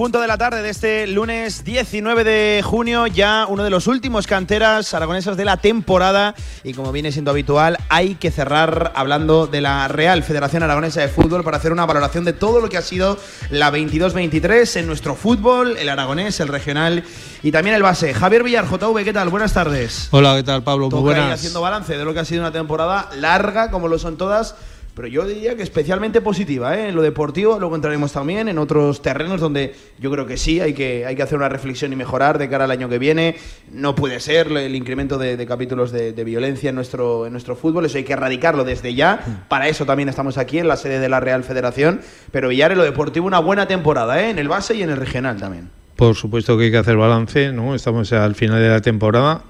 Punto de la tarde de este lunes 19 de junio, ya uno de los últimos canteras aragonesas de la temporada y como viene siendo habitual, hay que cerrar hablando de la Real Federación Aragonesa de Fútbol para hacer una valoración de todo lo que ha sido la 22-23 en nuestro fútbol, el aragonés, el regional y también el base. Javier Villar, JV, ¿qué tal? Buenas tardes. Hola, ¿qué tal, Pablo? Muy buenas. haciendo balance de lo que ha sido una temporada larga, como lo son todas pero yo diría que especialmente positiva, ¿eh? en lo deportivo, luego entraremos también en otros terrenos donde yo creo que sí, hay que, hay que hacer una reflexión y mejorar de cara al año que viene. No puede ser el incremento de, capítulos de, violencia en nuestro, en nuestro fútbol, eso hay que erradicarlo desde ya. Para eso también estamos aquí en la sede de la Real Federación. Pero Villar en lo deportivo una buena temporada, ¿eh? en el base y en el regional también. Por supuesto que hay que hacer balance, ¿no? Estamos al final de la temporada,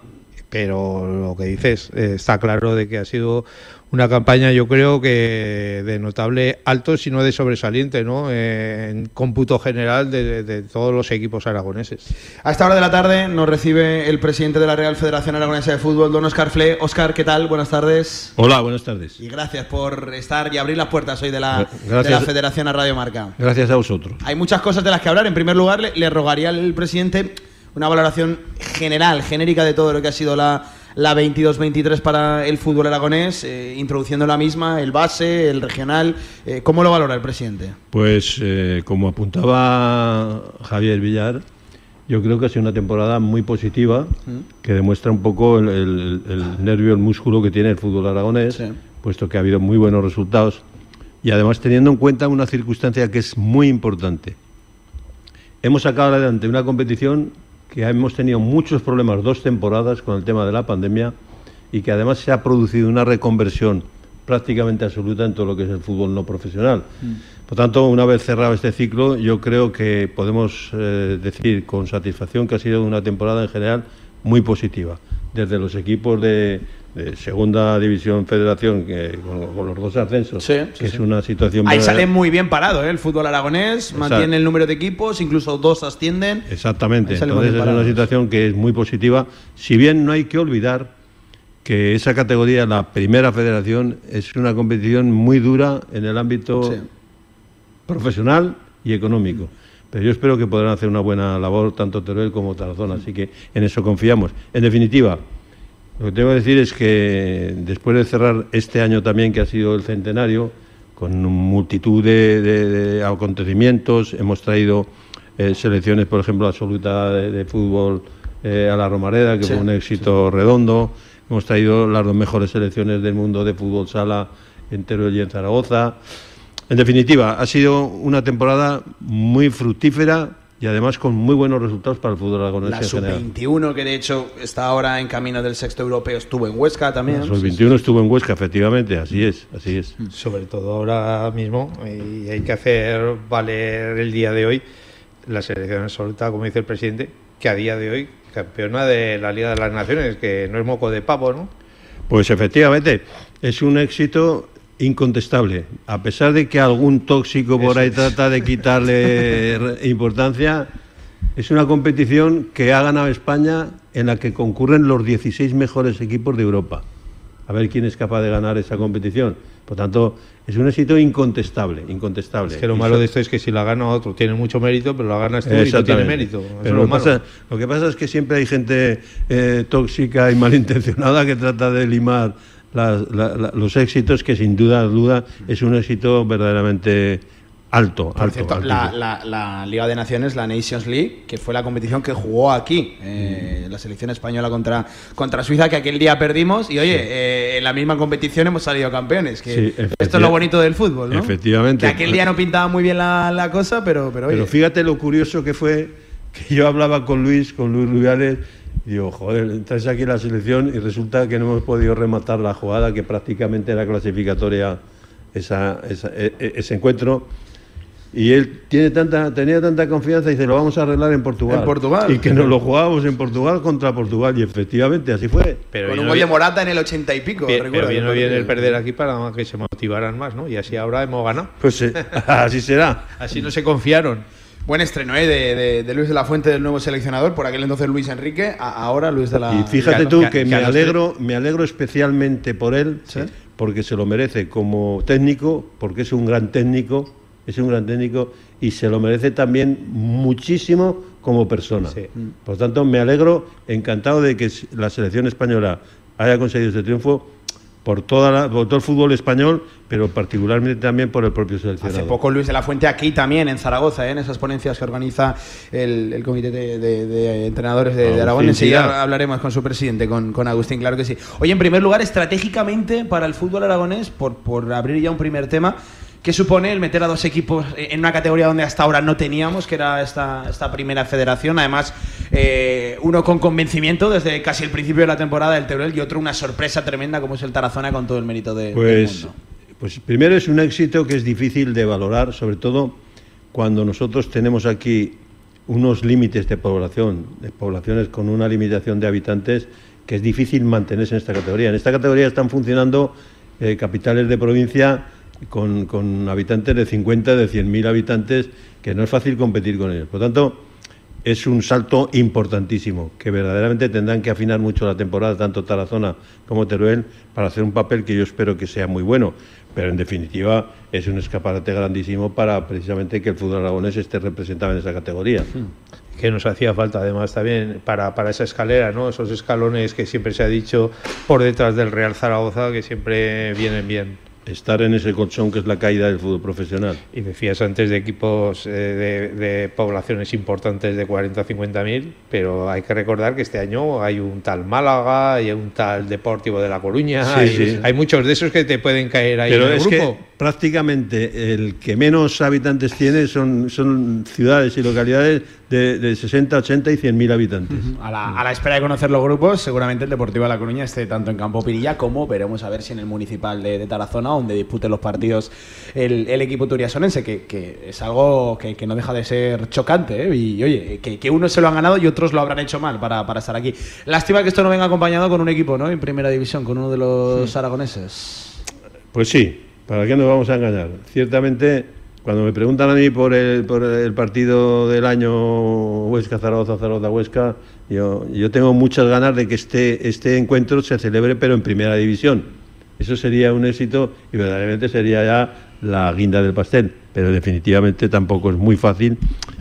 pero lo que dices, eh, está claro de que ha sido una campaña yo creo que de notable alto, si no de sobresaliente, ¿no? en cómputo general de, todos los equipos aragoneses. A esta hora de la tarde nos recibe el presidente de la Real Federación Aragonesa de Fútbol, don Oscar Fle. Oscar, ¿qué tal? Buenas tardes. Hola, buenas tardes. Y gracias por estar y abrir las puertas hoy de la, la Federación a Radio Marca. Gracias a vosotros. Hay muchas cosas de las que hablar. En primer lugar, le rogaría al presidente una valoración general, genérica de todo lo que ha sido la la 22-23 para el fútbol aragonés, eh, introduciendo la misma, el base, el regional. Eh, ¿Cómo lo valora el presidente? Pues eh, como apuntaba Javier Villar, yo creo que ha sido una temporada muy positiva, que demuestra un poco el, nervio, el músculo que tiene el fútbol aragonés, puesto que ha habido muy buenos resultados y además teniendo en cuenta una circunstancia que es muy importante. Hemos sacado adelante una competición que hemos tenido muchos problemas dos temporadas con el tema de la pandemia y que además se ha producido una reconversión prácticamente absoluta en todo lo que es el fútbol no profesional. Mm. Por tanto, una vez cerrado este ciclo, yo creo que podemos eh, decir con satisfacción que ha sido una temporada en general muy positiva, desde los equipos de, de segunda división federación que, con, los dos ascensos que es una situación ahí sale muy bien parado ¿eh? el fútbol aragonés mantiene el número de equipos incluso dos ascienden. Exactamente. Entonces es una situación que es muy positiva. Si bien no hay que olvidar que esa categoría la primera federación es una competición muy dura en el ámbito profesional y económico. Pero yo espero que podrán hacer una buena labor tanto Teruel como Tarazona. Así que en eso confiamos. En definitiva lo que tengo que decir es que después de cerrar este año también, que ha sido el centenario, con multitud de, acontecimientos, hemos traído eh, selecciones, por ejemplo, absoluta de, fútbol eh, a la Romareda, que fue un éxito redondo. Hemos traído las dos mejores selecciones del mundo de fútbol sala entero y en Zaragoza. En definitiva, ha sido una temporada muy fructífera y además con muy buenos resultados para el fútbol aragonés. La sub-21, que de hecho está ahora en camino del sexto europeo, estuvo en Huesca también. La sub-21 estuvo en Huesca, efectivamente, así es, así es. Mm. Sobre todo ahora mismo, y hay que hacer valer el día de hoy, la selección absoluta, como dice el presidente, que a día de hoy campeona de la Liga de las Naciones, que no es moco de pavo, ¿no? Pues efectivamente, es un éxito incontestable. A pesar de que algún tóxico por ahí trata de quitarle importancia, es una competición que ha ganado España en la que concurren los 16 mejores equipos de Europa. A ver quién es capaz de ganar esa competición. Por tanto, es un éxito incontestable, incontestable. Es que lo malo de esto es que si la gana otro tiene mucho mérito, pero la gana este y no tiene mérito. Pero lo, lo, que pasa es que siempre hay gente eh, tóxica y malintencionada que trata de limar los éxitos que sin duda duda es un éxito verdaderamente alto. alto, La, Liga de Naciones, la Nations League, que fue la competición que jugó aquí, eh, la selección española contra, contra Suiza, que aquel día perdimos, y oye, eh, en la misma competición hemos salido campeones, que esto es lo bonito del fútbol, ¿no? Efectivamente. Que aquel día no pintaba muy bien la, cosa, pero, pero, pero fíjate lo curioso que fue que yo hablaba con Luis, con Luis Rubiales, Digo, joder, entras aquí en la selección y resulta que no hemos podido rematar la jugada que prácticamente era clasificatoria esa, e, e, ese encuentro. Y él tiene tanta, tenía tanta confianza y dice, lo vamos a arreglar en Portugal. En Portugal. Y que nos lo jugábamos en Portugal contra Portugal. Y efectivamente, así fue. Pero con un gol de Morata en el ochenta y pico. Bien, pero vino bien el perder aquí para que se motivaran más, ¿no? Y así ahora hemos ganado. Pues eh, así será. Así no se confiaron. Buen estreno ¿eh? de, de, Luis de la Fuente, del nuevo seleccionador, por aquel entonces Luis Enrique, ahora Luis de la Y fíjate tú que, me, alegro, me alegro especialmente por él, porque se lo merece como técnico, porque es un gran técnico, es un gran técnico y se lo merece también muchísimo como persona. Por tanto, me alegro, encantado de que la selección española haya conseguido este triunfo por, toda todo el fútbol español, pero particularmente también por el propio seleccionador. Hace poco Luis de la Fuente aquí también, en Zaragoza, ¿eh? en esas ponencias que organiza el, Comité de, Entrenadores de, Aragón. Enseguida hablaremos con su presidente, con, con, Agustín, claro que sí. Oye, en primer lugar, estratégicamente para el fútbol aragonés, por, por abrir ya un primer tema, ¿Qué supone el meter a dos equipos en una categoría donde hasta ahora no teníamos, que era esta, esta primera federación? Además, eh, uno con convencimiento desde casi el principio de la temporada del Teruel y otro una sorpresa tremenda como es el Tarazona con todo el mérito de, pues, del mundo. Pues primero es un éxito que es difícil de valorar, sobre todo cuando nosotros tenemos aquí unos límites de población, de poblaciones con una limitación de habitantes que es difícil mantenerse en esta categoría. En esta categoría están funcionando eh, capitales de provincia con, con habitantes de 50, de 100.000 habitantes, que no es fácil competir con ellos. Por tanto, es un salto importantísimo, que verdaderamente tendrán que afinar mucho la temporada, tanto Tarazona como Teruel, para hacer un papel que yo espero que sea muy bueno. Pero en definitiva es un escaparate grandísimo para precisamente que el fútbol aragonés esté representado en esa categoría. Que nos hacía falta además también para, para esa escalera, ¿no? esos escalones que siempre se ha dicho por detrás del Real Zaragoza, que siempre vienen bien estar en ese colchón que es la caída del fútbol profesional. Y decías antes de equipos eh, de, poblaciones importantes de 40 o 50 mil, pero hay que recordar que este año hay un tal Málaga, hay un tal Deportivo de La Coruña, hay, muchos de esos que te pueden caer ahí pero en el es grupo. Que prácticamente el que menos habitantes tiene son, son ciudades y localidades de, 60, 80 y 100 mil habitantes. a, la, espera de conocer los grupos, seguramente el Deportivo de La Coruña esté tanto en Campo Pirilla como veremos a ver si en el Municipal de, Tarazona, donde dispute los partidos el, equipo turiasonense, que, es algo que, no deja de ser chocante. ¿eh? Y oye, que, que unos se lo han ganado y otros lo habrán hecho mal para, estar aquí. Lástima que esto no venga acompañado con un equipo ¿no? en primera división, con uno de los aragoneses. Pues sí, ¿para qué nos vamos a engañar? Ciertamente cuando me preguntan a mí por el, por el partido del año Huesca-Zaragoza, Zaragoza-Huesca, yo, yo tengo muchas ganas de que este, este encuentro se celebre, pero en primera división. Eso sería un éxito y verdaderamente sería ya la guinda del pastel. Pero definitivamente tampoco es muy fácil.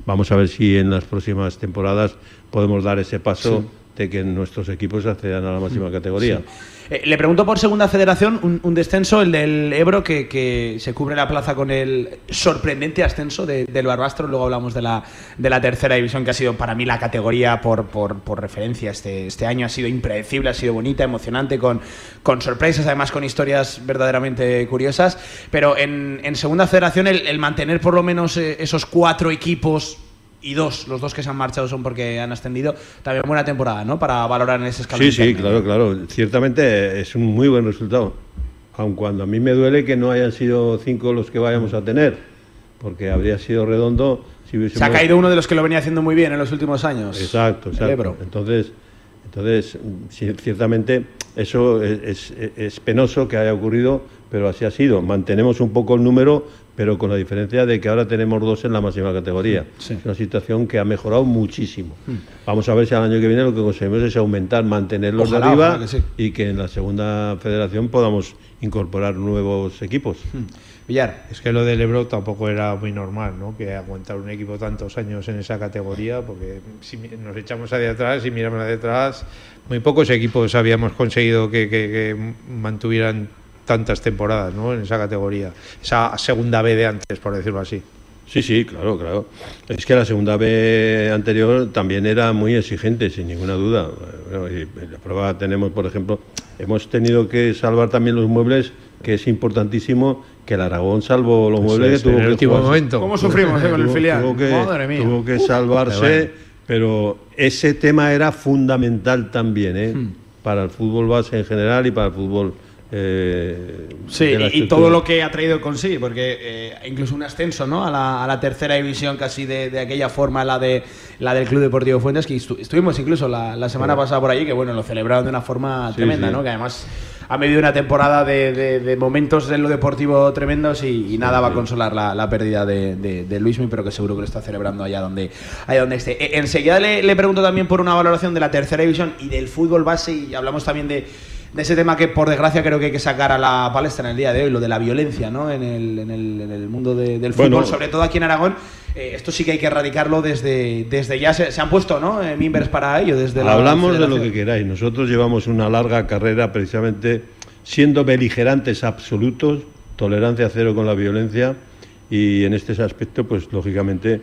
Vamos a ver si en las próximas temporadas podemos dar ese paso de que nuestros equipos accedan a la máxima categoría. Eh, le pregunto por segunda federación, un, descenso, el del Ebro, que, se cubre la plaza con el sorprendente ascenso del Barbastro. Luego hablamos de la, de la tercera división, que ha sido para mí la categoría por, por, referencia este, este año. Ha sido impredecible, ha sido bonita, emocionante, con, con sorpresas, además con historias verdaderamente curiosas. Pero en, segunda federación, el mantener por lo menos eh, esos cuatro equipos y dos, los dos que se han marchado son porque han ascendido. También buena temporada, ¿no? Para valorar en ese escalón. Sí, sí, claro, claro. Ciertamente es un muy buen resultado. Aun cuando a mí me duele que no hayan sido cinco los que vayamos a tener, porque habría sido redondo si hubiésemos... Se ha caído uno de los que lo venía haciendo muy bien en los últimos años. Exacto, exacto. Entonces, entonces, ciertamente eso es, es, penoso que haya ocurrido, pero así ha sido. Mantenemos un poco el número, pero con la diferencia de que ahora tenemos dos en la máxima categoría. Es una situación que ha mejorado muchísimo. Mm. Vamos a ver si al año que viene lo que conseguimos es aumentar, mantenerlos de arriba y que en la segunda federación podamos incorporar nuevos equipos. Mm. Villar. Es que lo del Ebro tampoco era muy normal, ¿no? Que aguantar un equipo tantos años en esa categoría, porque si nos echamos hacia atrás y miramos hacia atrás, muy pocos equipos habíamos conseguido que mantuvieran tantas temporadas ¿no? en esa categoría, esa segunda B de antes, por decirlo así. Sí, sí, claro, claro. Es que la segunda B anterior también era muy exigente, sin ninguna duda. la prueba tenemos, por ejemplo, hemos tenido que salvar también los muebles, que es importantísimo que el Aragón salvó los muebles que tuvo en el último momento. ¿Cómo sufrimos eh, con el filial? Tuvo que, Madre mía. Tuvo que salvarse, pero ese tema era fundamental también, ¿eh? Hmm. para el fútbol base en general y para el fútbol Eh, sí, y, todo lo que ha traído consigo, porque eh, incluso un ascenso ¿no? a, la, a la tercera división casi de, de, aquella forma, la de la del Club Deportivo Fuentes, que estuvimos incluso la, la semana pasada por allí, que bueno, lo celebraron de una forma tremenda, ¿no? que además ha medido una temporada de, de, momentos en lo deportivo tremendos y, nada va a consolar la, la pérdida de, de, Luismi, pero que seguro que lo está celebrando allá donde, allá donde esté. E, enseguida le, le pregunto también por una valoración de la tercera división y del fútbol base y hablamos también de de ese tema que por desgracia creo que hay que sacar a la palestra en el día de hoy, lo de la violencia ¿no? en, el, en, el, en el mundo del fútbol, sobre todo aquí en Aragón. Eh, esto sí que hay que erradicarlo desde, desde ya. Se, han puesto ¿no? Eh, mimbers para ello. Desde Hablamos de lo que queráis. Nosotros llevamos una larga carrera precisamente siendo beligerantes absolutos, tolerancia cero con la violencia y en este aspecto, pues lógicamente,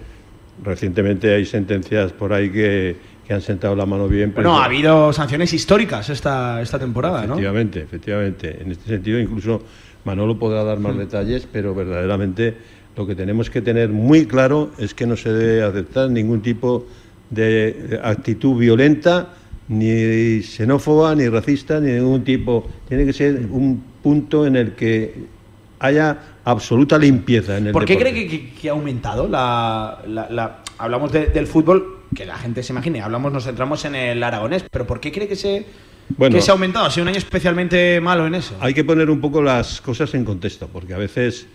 recientemente hay sentencias por ahí que que han sentado la mano bien. Bueno, ha habido sanciones históricas esta, esta temporada, efectivamente, Efectivamente, En este sentido, incluso Manolo podrá dar más hmm. detalles, pero verdaderamente lo que tenemos que tener muy claro es que no se debe aceptar ningún tipo de actitud violenta, ni xenófoba, ni racista, ni ningún tipo. Tiene que ser un punto en el que haya absoluta limpieza en el ¿Por qué cree que, ha aumentado la, la, hablamos del fútbol que la gente se imagine. Hablamos, nos centramos en el aragonés, pero ¿por qué cree que se, que se ha aumentado? ¿Ha sido un año especialmente malo en eso? Hay que poner un poco las cosas en contexto, porque a veces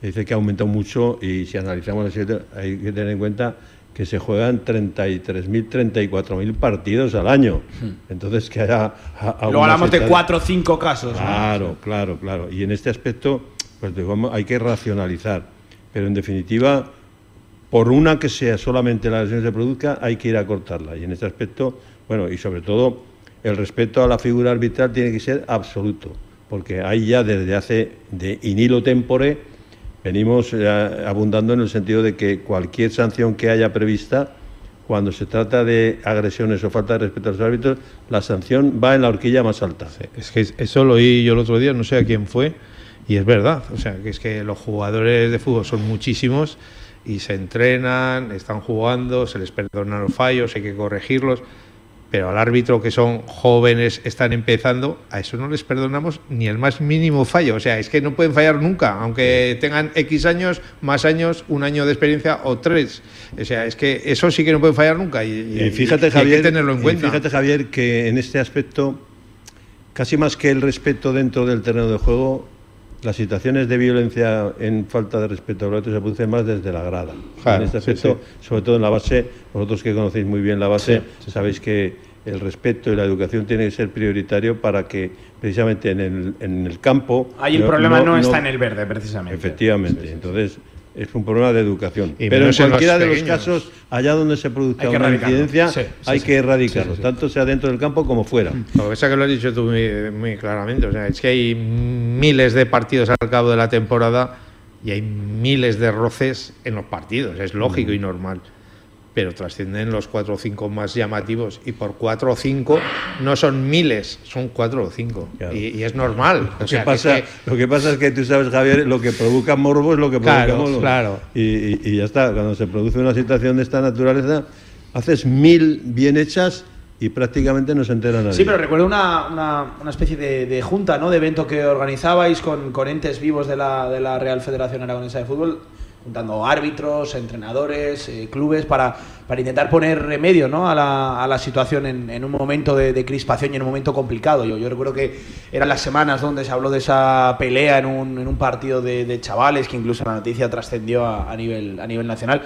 dice que ha aumentado mucho y si analizamos hay que tener en cuenta que se juegan 33.000, 34.000 partidos al año. Hmm. Entonces, que haya... Luego hablamos de cuatro o cinco casos. Claro, claro, claro. Y en este aspecto, pues digamos, hay que racionalizar. Pero en definitiva, por una que sea solamente la lesión se produzca, hay que ir a cortarla. Y en este aspecto, bueno, y sobre todo, el respeto a la figura arbitral tiene que ser absoluto, porque ahí ya desde hace de inilo tempore venimos eh, abundando en el sentido de que cualquier sanción que haya prevista, cuando se trata de agresiones o falta de respeto a los árbitros, la sanción va en la horquilla más alta. es que eso lo oí yo el otro día, no sé a quién fue, y es verdad, o sea, que es que los jugadores de fútbol son muchísimos y se entrenan, están jugando, se les perdonan los fallos, hay que corregirlos, pero al árbitro que son jóvenes, están empezando, a eso no les perdonamos ni el más mínimo fallo. O sea, es que no pueden fallar nunca, aunque tengan X años, más años, un año de experiencia o tres. O sea, es que eso sí que no pueden fallar nunca y, fíjate, Javier, tenerlo en cuenta. fíjate, Javier, que en este aspecto, casi más que el respeto dentro del terreno de juego, las situaciones de violencia en falta de respeto a los otros se producen más desde la grada. en este aspecto, sobre todo en la base, vosotros que conocéis muy bien la base, sabéis que el respeto y la educación tiene que ser prioritario para que precisamente en el, en el campo... Ahí el problema no, está en el verde, precisamente. Efectivamente. Entonces, es un problema de educación. Pero en cualquiera de los casos, allá donde se produzca una incidencia, hay que erradicarlo, tanto sea dentro del campo como fuera. Lo que pasa que lo has dicho tú muy, claramente, o sea, es que hay miles de partidos al cabo de la temporada y hay miles de roces en los partidos, es lógico y normal pero trascienden los cuatro o cinco más llamativos y por cuatro o cinco no son miles, son cuatro o cinco y, es normal. Lo, que pasa, lo que pasa es que tú sabes, Javier, lo que provoca morbo es lo que provoca morbo. Claro. Y, y, ya está, cuando se produce una situación de esta naturaleza, haces mil bien hechas y prácticamente no se entera nadie. Sí, pero recuerdo una, una, especie de, junta, ¿no? De evento que organizabais con, con entes vivos de la, de la Real Federación Aragonesa de Fútbol juntando árbitros, entrenadores, eh, clubes, para, para intentar poner remedio ¿no? a, la, a la situación en, en un momento de, crispación y en un momento complicado. Yo, yo recuerdo que eran las semanas donde se habló de esa pelea en un, en un partido de, de chavales, que incluso la noticia trascendió a, a, nivel, a nivel nacional.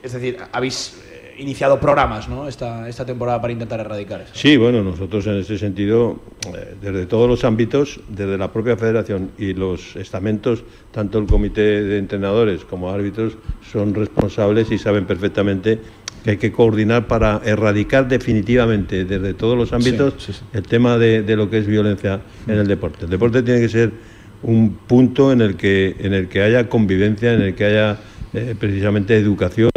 Es decir, habéis iniciado programas ¿no? esta, esta temporada para intentar erradicar eso. Sí, bueno, nosotros en ese sentido, eh, desde todos los ámbitos, desde la propia federación y los estamentos, tanto el comité de entrenadores como árbitros, son responsables y saben perfectamente que hay que coordinar para erradicar definitivamente desde todos los ámbitos el tema de, de, lo que es violencia en el deporte. El deporte tiene que ser un punto en el que, en el que haya convivencia, en el que haya eh, precisamente educación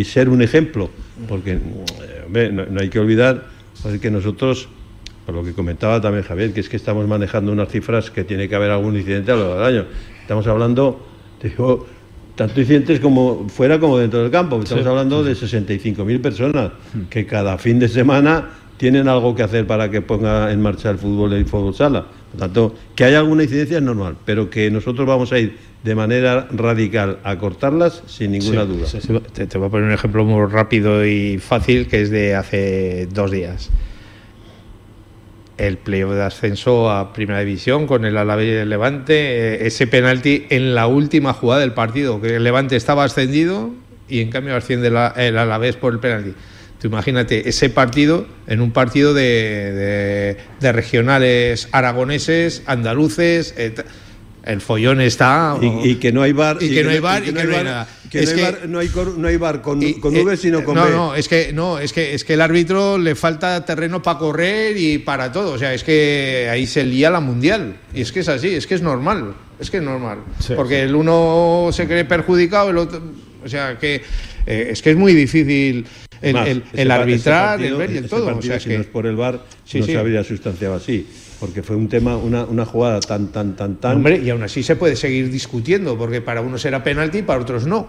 y ser un ejemplo, porque eh, no, hay que olvidar pues, que nosotros, por lo que comentaba también Javier, que es que estamos manejando unas cifras que tiene que haber algún incidente a lo largo del año. Estamos hablando, digo, tanto incidentes como fuera como dentro del campo. Estamos hablando de 65.000 personas hmm. que cada fin de semana tienen algo que hacer para que ponga en marcha el fútbol y el fútbol sala. Por tanto, que haya alguna incidencia es normal, pero que nosotros vamos a ir de manera radical a cortarlas sin ninguna duda. te, voy a poner un ejemplo muy rápido y fácil que es de hace dos días. El playoff de ascenso a Primera División con el Alavés y el Levante, eh, ese penalti en la última jugada del partido, que el Levante estaba ascendido y en cambio asciende el Alavés por el penalti. Tú imagínate ese partido en un partido de, regionales aragoneses, andaluces. Eh, el follón está. Y, que no hay bar. Y, que, no hay bar y que no hay nada. no, hay bar, con, con V, sino con no, B. No, es que, no, es que, es que el árbitro le falta terreno para correr y para todo. O sea, es que ahí se lía la mundial. Y es que es así, es que es normal. Es que es normal. Porque el uno se cree perjudicado, el otro. O sea, que eh, es que es muy difícil el, el, arbitrar, el ver y el todo. o sea, si no es por el bar, no se habría sustanciado así porque fue un tema, una, una jugada tan, tan, tan, tan. Hombre, y aún así se puede seguir discutiendo, porque para unos era penalti y para otros no.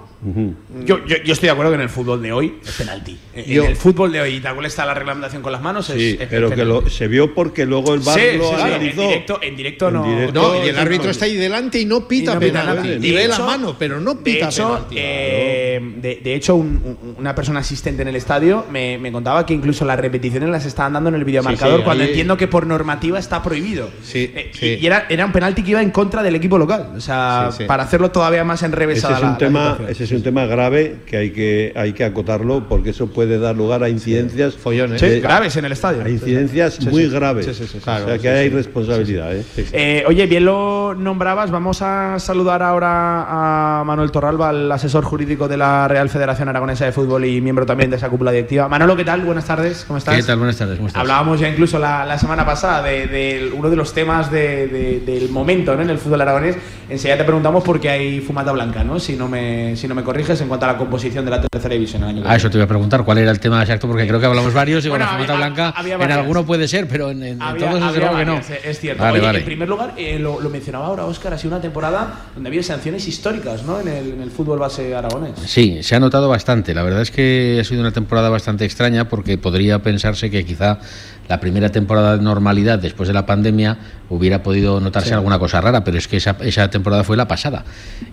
yo, yo, estoy de acuerdo que en el fútbol de hoy es penalti. En el fútbol de hoy, tal cual está la reglamentación con las manos, sí, pero que lo, se vio porque luego el bar lo analizó. En directo, en directo no. no, y el árbitro está ahí delante y no pita penalti. Y ve la mano, pero no pita de hecho, penalti. Eh, de, hecho, una persona asistente en el estadio me, me, contaba que incluso las repeticiones las estaban dando en el videomarcador, cuando entiendo que por normativa está prohibido. Sí, eh, Y era, era, un penalti que iba en contra del equipo local. O sea, para hacerlo todavía más enrevesada ese es un tema Ese es un tema grave que hay, que hay que acotarlo porque eso puede dar lugar a incidencias follones graves en el estadio. A incidencias muy graves. o sea, que hay responsabilidad. ¿eh? Eh, oye, bien lo nombrabas. Vamos a saludar ahora a Manuel Torralba, el asesor jurídico de la Real Federación Aragonesa de Fútbol y miembro también de esa cúpula directiva. Manolo, ¿qué tal? Buenas tardes. ¿Cómo estás? ¿Qué tal? Buenas tardes. Hablábamos ya incluso la, la semana pasada de, de uno de los temas del momento en el fútbol aragonés. Enseguida te preguntamos por qué hay fumata blanca, ¿no? Si no, me, si no me corriges en cuanto a la composición de la tercera división. El año ah, eso te voy a preguntar, ¿cuál era el tema exacto? Porque creo que hablamos varios y bueno, la fumata blanca en alguno puede ser, pero en, todos es que no. Es cierto. En primer lugar, eh, lo, mencionaba ahora Óscar, ha sido una temporada donde había sanciones históricas ¿no? en, el, en el fútbol base aragonés. Sí, se ha notado bastante. La verdad es que ha sido una temporada bastante extraña porque podría pensarse que quizá la primera temporada de normalidad después de la pandemia hubiera podido notarse alguna cosa rara, pero es que esa, esa, temporada fue la pasada.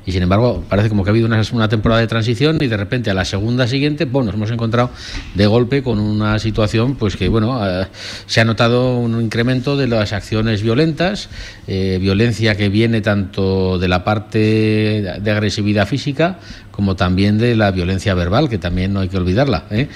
Y sin embargo, parece como que ha habido una, una, temporada de transición y de repente a la segunda siguiente, bueno, nos hemos encontrado de golpe con una situación pues que, bueno, eh, se ha notado un incremento de las acciones violentas, eh, violencia que viene tanto de la parte de agresividad física como también de la violencia verbal, que también no hay que olvidarla. ¿eh?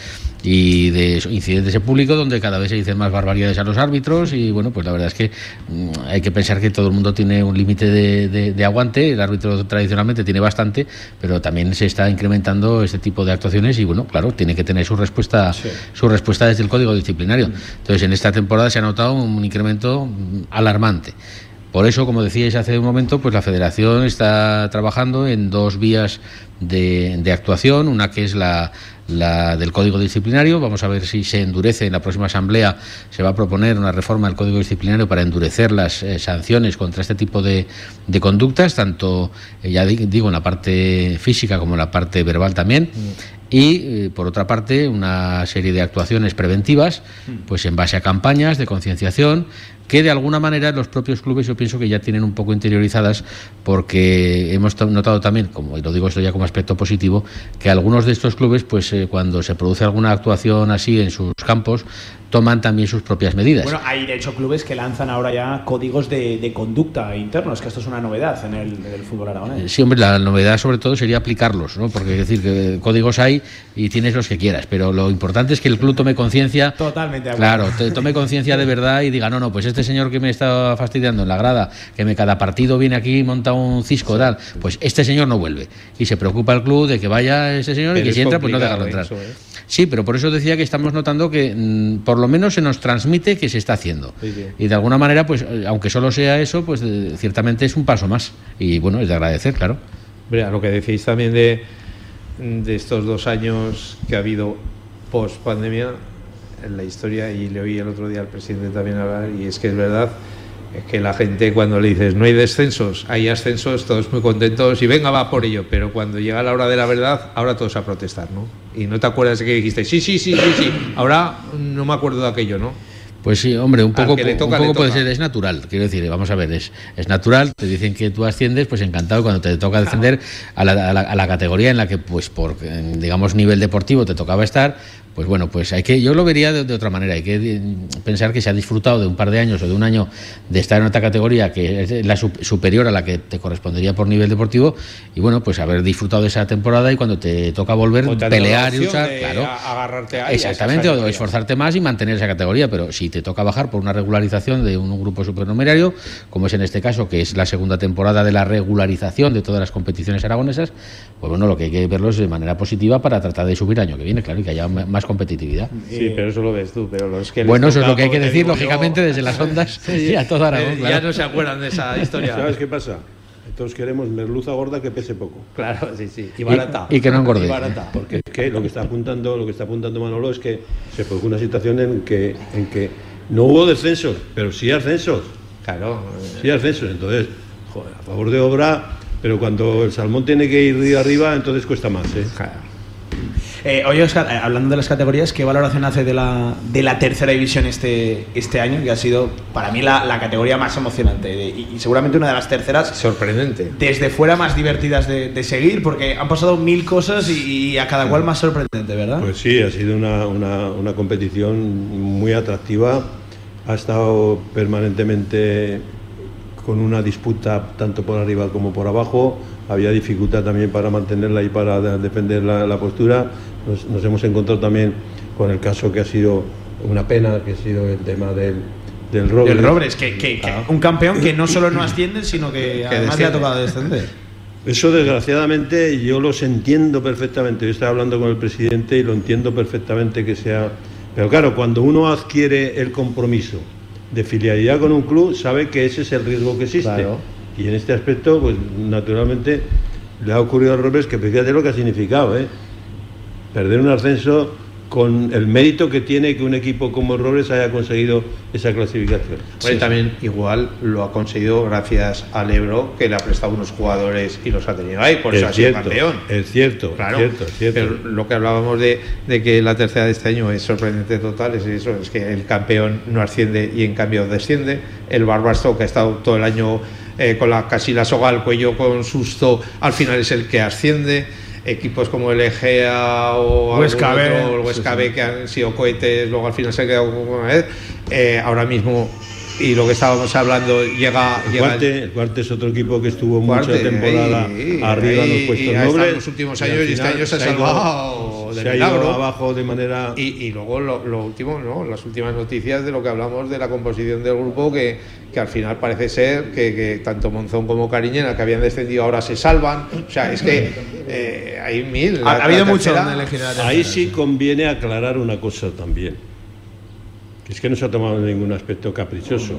Y de incidentes en público donde cada vez se dicen más barbaridades a los árbitros y bueno, pues la verdad es que mm, hay que pensar que todo el mundo tiene un límite de, aguante, el árbitro tradicionalmente tiene bastante, pero también se está incrementando este tipo de actuaciones y bueno, claro, tiene que tener su respuesta, su respuesta desde el código disciplinario. Entonces en esta temporada se ha notado un incremento mm, alarmante. Por eso, como decíais hace un momento, pues la Federación está trabajando en dos vías de, actuación, una que es la, del Código Disciplinario. Vamos a ver si se endurece en la próxima Asamblea. Se va a proponer una reforma del Código Disciplinario para endurecer las eh, sanciones contra este tipo de, conductas, tanto, eh, ya digo, en la parte física como en la parte verbal también. Mm y eh, por otra parte una serie de actuaciones preventivas pues en base a campañas de concienciación que de alguna manera los propios clubes yo pienso que ya tienen un poco interiorizadas porque hemos notado también como y lo digo esto ya como aspecto positivo que algunos de estos clubes pues eh, cuando se produce alguna actuación así en sus campos toman también sus propias medidas. Bueno, hay de hecho clubes que lanzan ahora ya códigos de, conducta internos, que esto es una novedad en el, fútbol aragonés. Sí, hombre, la novedad sobre todo sería aplicarlos, ¿no? Porque es decir, que códigos hay y tienes los que quieras, pero lo importante es que el club tome conciencia. Totalmente. Claro, tome conciencia de verdad y diga, no, no, pues este señor que me está fastidiando en la grada, que me cada partido viene aquí y monta un cisco, tal, pues este señor no vuelve. Y se preocupa el club de que vaya ese señor y que si entra, pues no dejarlo entrar. ¿eh? Sí, pero por eso decía que estamos notando que mm, por lo menos se nos transmite que se está haciendo. Y de alguna manera, pues eh, aunque solo sea eso, pues eh, ciertamente es un paso más. Y bueno, es de agradecer, claro. Hombre, a lo que decís también de, de estos dos años que ha habido post pandemia en la historia, y le oí el otro día al presidente también hablar, y es que es verdad es que la gente cuando le dices no hay descensos, hay ascensos, todos muy contentos y venga, va por ello, pero cuando llega la hora de la verdad, ahora todos a protestar, ¿no? Y no te acuerdas de que dijiste, sí, sí, sí, sí, sí. Ahora no me acuerdo de aquello, ¿no? Pues sí, hombre, un poco, un poco puede ser, es natural, quiero decir, vamos a ver, es, es natural, te dicen que tú asciendes, pues encantado cuando te toca descender a la, a la, categoría en la que, pues por, digamos, nivel deportivo te tocaba estar, pues bueno, pues hay que, yo lo vería de, otra manera, hay que pensar que se ha disfrutado de un par de años o de un año de estar en otra categoría que es la superior a la que te correspondería por nivel deportivo y bueno, pues haber disfrutado de esa temporada y cuando te toca volver, pelear y usar, claro, agarrarte a exactamente, o esforzarte más y mantener esa categoría, pero si te toca bajar por una regularización de un, grupo supernumerario, como es en este caso, que es la segunda temporada de la regularización de todas las competiciones aragonesas, pues bueno, lo que hay que verlo es de manera positiva para tratar de subir año que viene, claro, y que haya más competitividad. Sí, pero eso lo ves tú. Pero los que bueno, eso es lo que hay que decir, lógicamente, desde las ondas y a toda Aragón. Ya no se acuerdan de esa historia. ¿Sabes qué pasa? Todos queremos merluza gorda que pese poco. Claro, sí, sí. Y barata. Y, que no engorde. Porque es que lo que está apuntando, lo que está apuntando Manolo es que se produjo una situación en que, en que no hubo descensos, pero sí ascensos. Claro. Sí ascensos. Entonces, joder, a favor de obra, pero cuando el salmón tiene que ir de arriba, entonces cuesta más. ¿eh? Claro. Eh, oye, Oscar, eh, hablando de las categorías, ¿qué valoración hace de la, de la tercera división este, este año? Que ha sido para mí la, categoría más emocionante y, seguramente una de las terceras. Sorprendente. Desde fuera más divertidas de, seguir, porque han pasado mil cosas y, a cada cual más sorprendente, ¿verdad? Pues sí, ha sido una, una competición muy atractiva. Ha estado permanentemente con una disputa tanto por arriba como por abajo. Había dificultad también para mantenerla y para defender la postura nos, hemos encontrado también con el caso que ha sido una pena, que ha sido el tema del, del Robles. El Robles, que, ah. un campeón que no solo no asciende, sino que, además le ha tocado descender. Eso desgraciadamente yo los entiendo perfectamente. Yo estaba hablando con el presidente y lo entiendo perfectamente que sea... Pero claro, cuando uno adquiere el compromiso de filialidad con un club, sabe que ese es el riesgo que existe. Y en este aspecto, pues naturalmente le ha ocurrido a Robles que fíjate lo que ha significado, ¿eh? Perder un ascenso con el mérito que tiene que un equipo como Robles haya conseguido esa clasificación. también igual lo ha conseguido gracias al Ebro, que le ha prestado unos jugadores y los ha tenido ahí, por eso ha sido campeón. Es cierto, claro. Cierto, cierto. Pero lo que hablábamos de, de, que la tercera de este año es sorprendente total, es eso, es que el campeón no asciende y en cambio desciende. El Barbasto, que ha estado todo el año eh, con la, casi la soga al cuello con susto, al final es el que asciende equipos como el Egea o Huesca el Huesca que han sido cohetes, luego al final se ha quedado una vez. Eh, ahora mismo y lo que estábamos hablando llega el, cuarte, el cuarte es otro equipo que estuvo mucha temporada arriba en los puestos nobles. en los últimos años y, este año se ha salvado se ha ido abajo de manera y, y luego lo, último no las últimas noticias de lo que hablamos de la composición del grupo que, que al final parece ser que, que tanto Monzón como Cariñena que habían descendido ahora se salvan. O sea es que eh, hay mil ha, habido mucho ahí sí. conviene aclarar una cosa también es que no se ha tomado ningún aspecto caprichoso.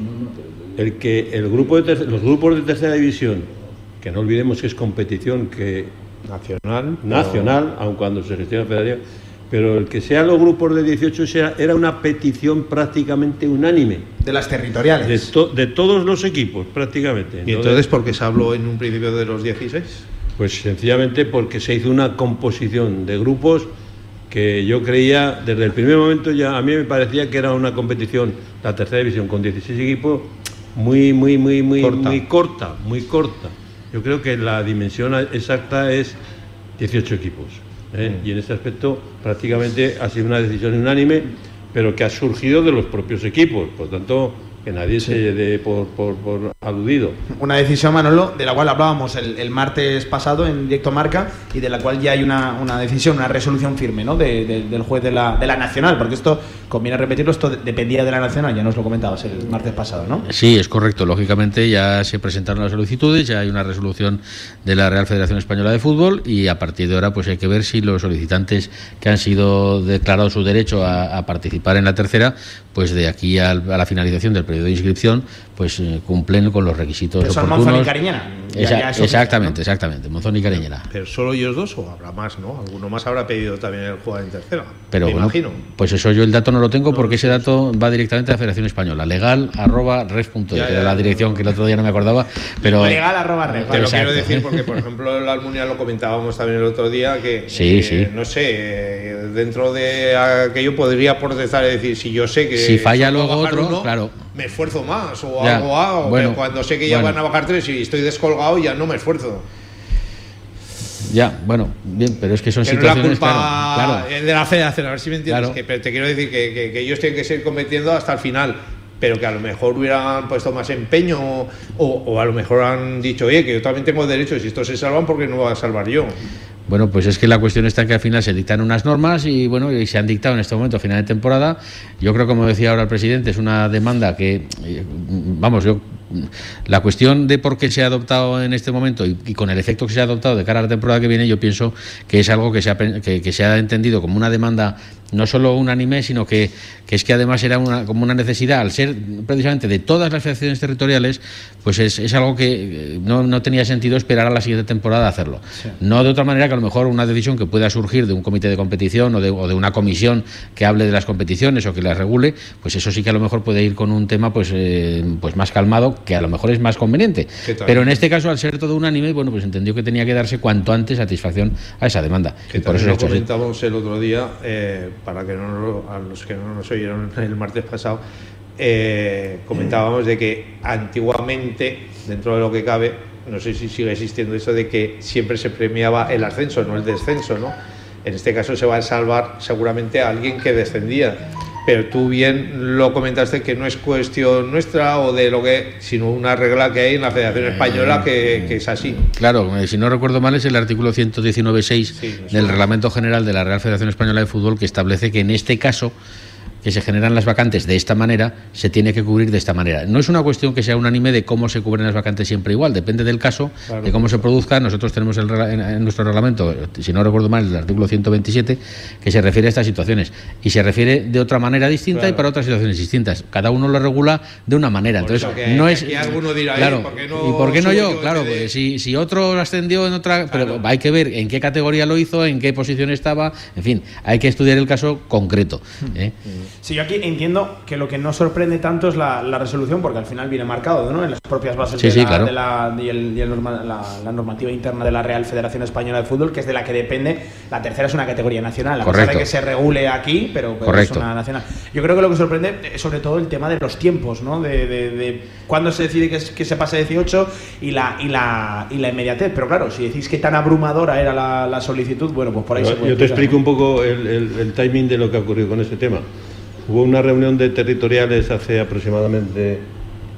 El que el grupo de los grupos de tercera división, que no olvidemos que es competición que nacional, nacional, aun cuando se gestiona federación, pero el que sean los grupos de 18 sea, era una petición prácticamente unánime. De las territoriales. De, todos los equipos, prácticamente. ¿Y entonces por qué se habló en un principio de los 16? Pues sencillamente porque se hizo una composición de grupos que yo creía, desde el primer momento ya a mí me parecía que era una competición, la tercera división, con 16 equipos, muy, muy, muy, muy corta, muy corta. Muy corta. Yo creo que la dimensión exacta es 18 equipos. ¿eh? Mm. Y en ese aspecto prácticamente ha sido una decisión unánime, pero que ha surgido de los propios equipos. Por tanto, que nadie se dé por, aludido. Una decisión, Manolo, de la cual hablábamos el, martes pasado en directo Marca y de la cual ya hay una, decisión, una resolución firme ¿no? del juez de la, de la Nacional, porque esto, conviene repetirlo, esto dependía de la Nacional, ya nos lo comentabas el martes pasado, ¿no? Sí, es correcto. Lógicamente ya se presentaron las solicitudes, ya hay una resolución de la Real Federación Española de Fútbol y a partir de ahora pues hay que ver si los solicitantes que han sido declarados su derecho a, participar en la tercera, pues de aquí a la finalización del de inscripción, pues eh, cumplen con los requisitos Son oportunos. Monzón y Cariñena. Ya- Esa- ya es exactamente, exactamente, Monzón y Cariñena. Pero solo ellos dos o habrá más, ¿no? Alguno más habrá pedido también el jugador en tercera. Pero me bueno, imagino. pues eso yo el dato no lo tengo porque ese dato va directamente a la Federación Española, legal arroba Ya, que era ya, la dirección que el otro día no me acordaba, pero Legal arroba red. Te lo Exacto. quiero decir porque, por ejemplo, en la Almunia lo comentábamos también el otro día, que, Sí, sí. no sé, dentro de aquello podría protestar y decir, si yo sé que Si falla luego otro, uno, claro. Me esfuerzo más o Ya, hago, bueno, pero cuando sé que ya bueno. van a bajar tres y estoy descolgado ya no me esfuerzo. ya, bueno, bien, pero es que son Que no es la situaciones culpa claro, claro. eh, de la federación, a ver si me entiendes. Claro. Que, pero te quiero decir que, que- que ellos tienen que seguir compitiendo hasta el final, pero que a lo mejor hubieran puesto más empeño o, o a lo mejor han dicho, oye, que yo también tengo derechos, si estos se salvan, porque no voy a salvar yo? Bueno, pues es que la cuestión está en que al final se dictan unas normas y bueno, y se han dictado en este momento a final de temporada. Yo creo, como decía ahora el presidente, es una demanda que, eh, vamos, yo la cuestión de por qué se ha adoptado en este momento y, y con el efecto que se ha adoptado de cara a la temporada que viene, yo pienso que es algo que se ha, que, que se ha entendido como una demanda no solo unánime, sino que, que es que además era una, como una necesidad, al ser precisamente de todas las federaciones territoriales, pues es, es algo que eh, no, no tenía sentido esperar a la siguiente temporada a hacerlo. No de otra manera que a lo mejor una decisión que pueda surgir de un comité de competición o de, o de una comisión que hable de las competiciones o que las regule, pues eso sí que a lo mejor puede ir con un tema pues, eh, pues más calmado, que a lo mejor es más conveniente. Pero en este caso, al ser todo unánime, bueno, pues entendió que tenía que darse cuanto antes satisfacción a esa demanda. Que y por eso lo así. el otro día, eh, para que no a los que no nos oyeron el martes pasado, eh, comentábamos de que antiguamente, dentro de lo que cabe, no sé si sigue existiendo eso de que siempre se premiaba el ascenso, no el descenso, ¿no? En este caso se va a salvar seguramente a alguien que descendía. Pero tú bien lo comentaste que no es cuestión nuestra o de lo que, sino una regla que hay en la Federación Española que, que es así. Claro, eh, si no recuerdo mal es el artículo 119.6 Sí, del Reglamento General de la Real Federación Española de Fútbol que establece que en este caso que se generan las vacantes de esta manera, se tiene que cubrir de esta manera. No es una cuestión que sea unánime de cómo se cubren las vacantes siempre igual, depende del caso, de cómo se produzca. Nosotros tenemos el en, en nuestro reglamento, si no recuerdo mal, el artículo 127, que se refiere a estas situaciones. Y se refiere de otra manera distinta y para otras situaciones distintas. Cada uno lo regula de una manera. Por Entonces, que- no es. alguno dirá, claro, "Eh, ¿por qué no ¿Y por qué no yo? yo en Claro, de-" pues si, si otro ascendió en otra. Pero hay que ver en qué categoría lo hizo, en qué posición estaba. En fin, hay que estudiar el caso concreto. ¿eh? Sí, yo aquí entiendo que lo que no sorprende tanto es la, la resolución, porque al final viene marcado ¿no? en las propias bases Sí, de, sí, la, claro. de la- y el- y el norma- la, la normativa interna de la Real Federación Española de Fútbol, que es de la que depende. La tercera es una categoría nacional, a pesar de que se regule aquí, pero, es una nacional. Yo creo que lo que sorprende es sobre todo el tema de los tiempos, ¿no? de, de, de cuándo se decide que, es- que se pase a 18 y la, y, la, y la inmediatez. Pero claro, si decís que tan abrumadora era la, la solicitud, bueno, pues por ahí se Yo, puede yo te explico ¿no? un poco el, el- el timing de lo que ha ocurrido con ese tema. Hubo una reunión de territoriales hace aproximadamente,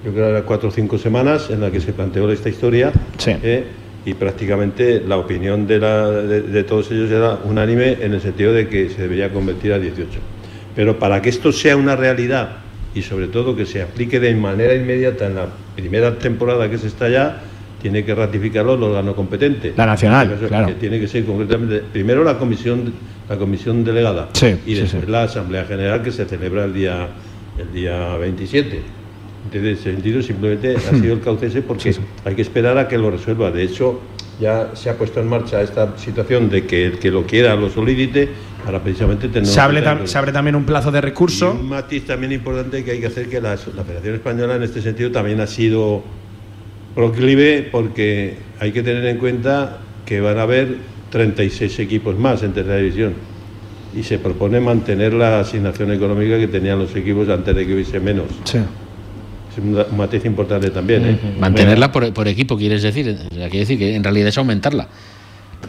yo creo que era cuatro o cinco semanas, en la que se planteó esta historia. Sí. ¿eh? y prácticamente la opinión de, la- de- de todos ellos era unánime en el sentido de que se debería convertir a 18. Pero para que esto sea una realidad y sobre todo que se aplique de manera inmediata en la primera temporada que se está ya, tiene que ratificarlo el órgano competente. La nacional, caso, claro. que tiene que ser concretamente primero la comisión la comisión delegada. Sí, y después sí. la asamblea general que se celebra el día el día 27 en ese sentido simplemente ha sido el caucese porque hay que esperar a que lo resuelva. De hecho ya se ha puesto en marcha esta situación de que el que lo quiera lo solicite para precisamente tener Se abre, tam- se abre también un plazo de y recurso. un matiz también importante que hay que hacer que la, la Federación Española en este sentido también ha sido proclive porque hay que tener en cuenta que van a haber 36 equipos más en tercera división y se propone mantener la asignación económica que tenían los equipos antes de que hubiese menos. Sí. Es un, matiz importante también. ¿eh? Mantenerla por, por equipo, quieres decir. O sea, quiere decir que en realidad es aumentarla.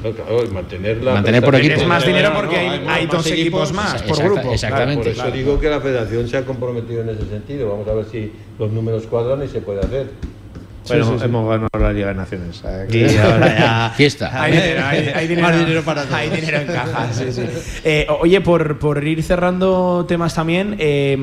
Claro, claro, y mantenerla. Mantener por equipo. Es más dinero no, porque hay, no, hay más dos equipos más por grupo. exactamente. Claro, por eso Claro. digo que la Federación se ha comprometido en ese sentido. Vamos a ver si los números cuadran y se puede hacer. Bueno, sí, sí. hemos ganado la Liga de Naciones. Aquí ahora ya. Fiesta. Hay dinero, hay, hay dinero, Más dinero para todos. hay dinero en caja. sí, sí. Eh, oye, por, por ir cerrando temas también, eh,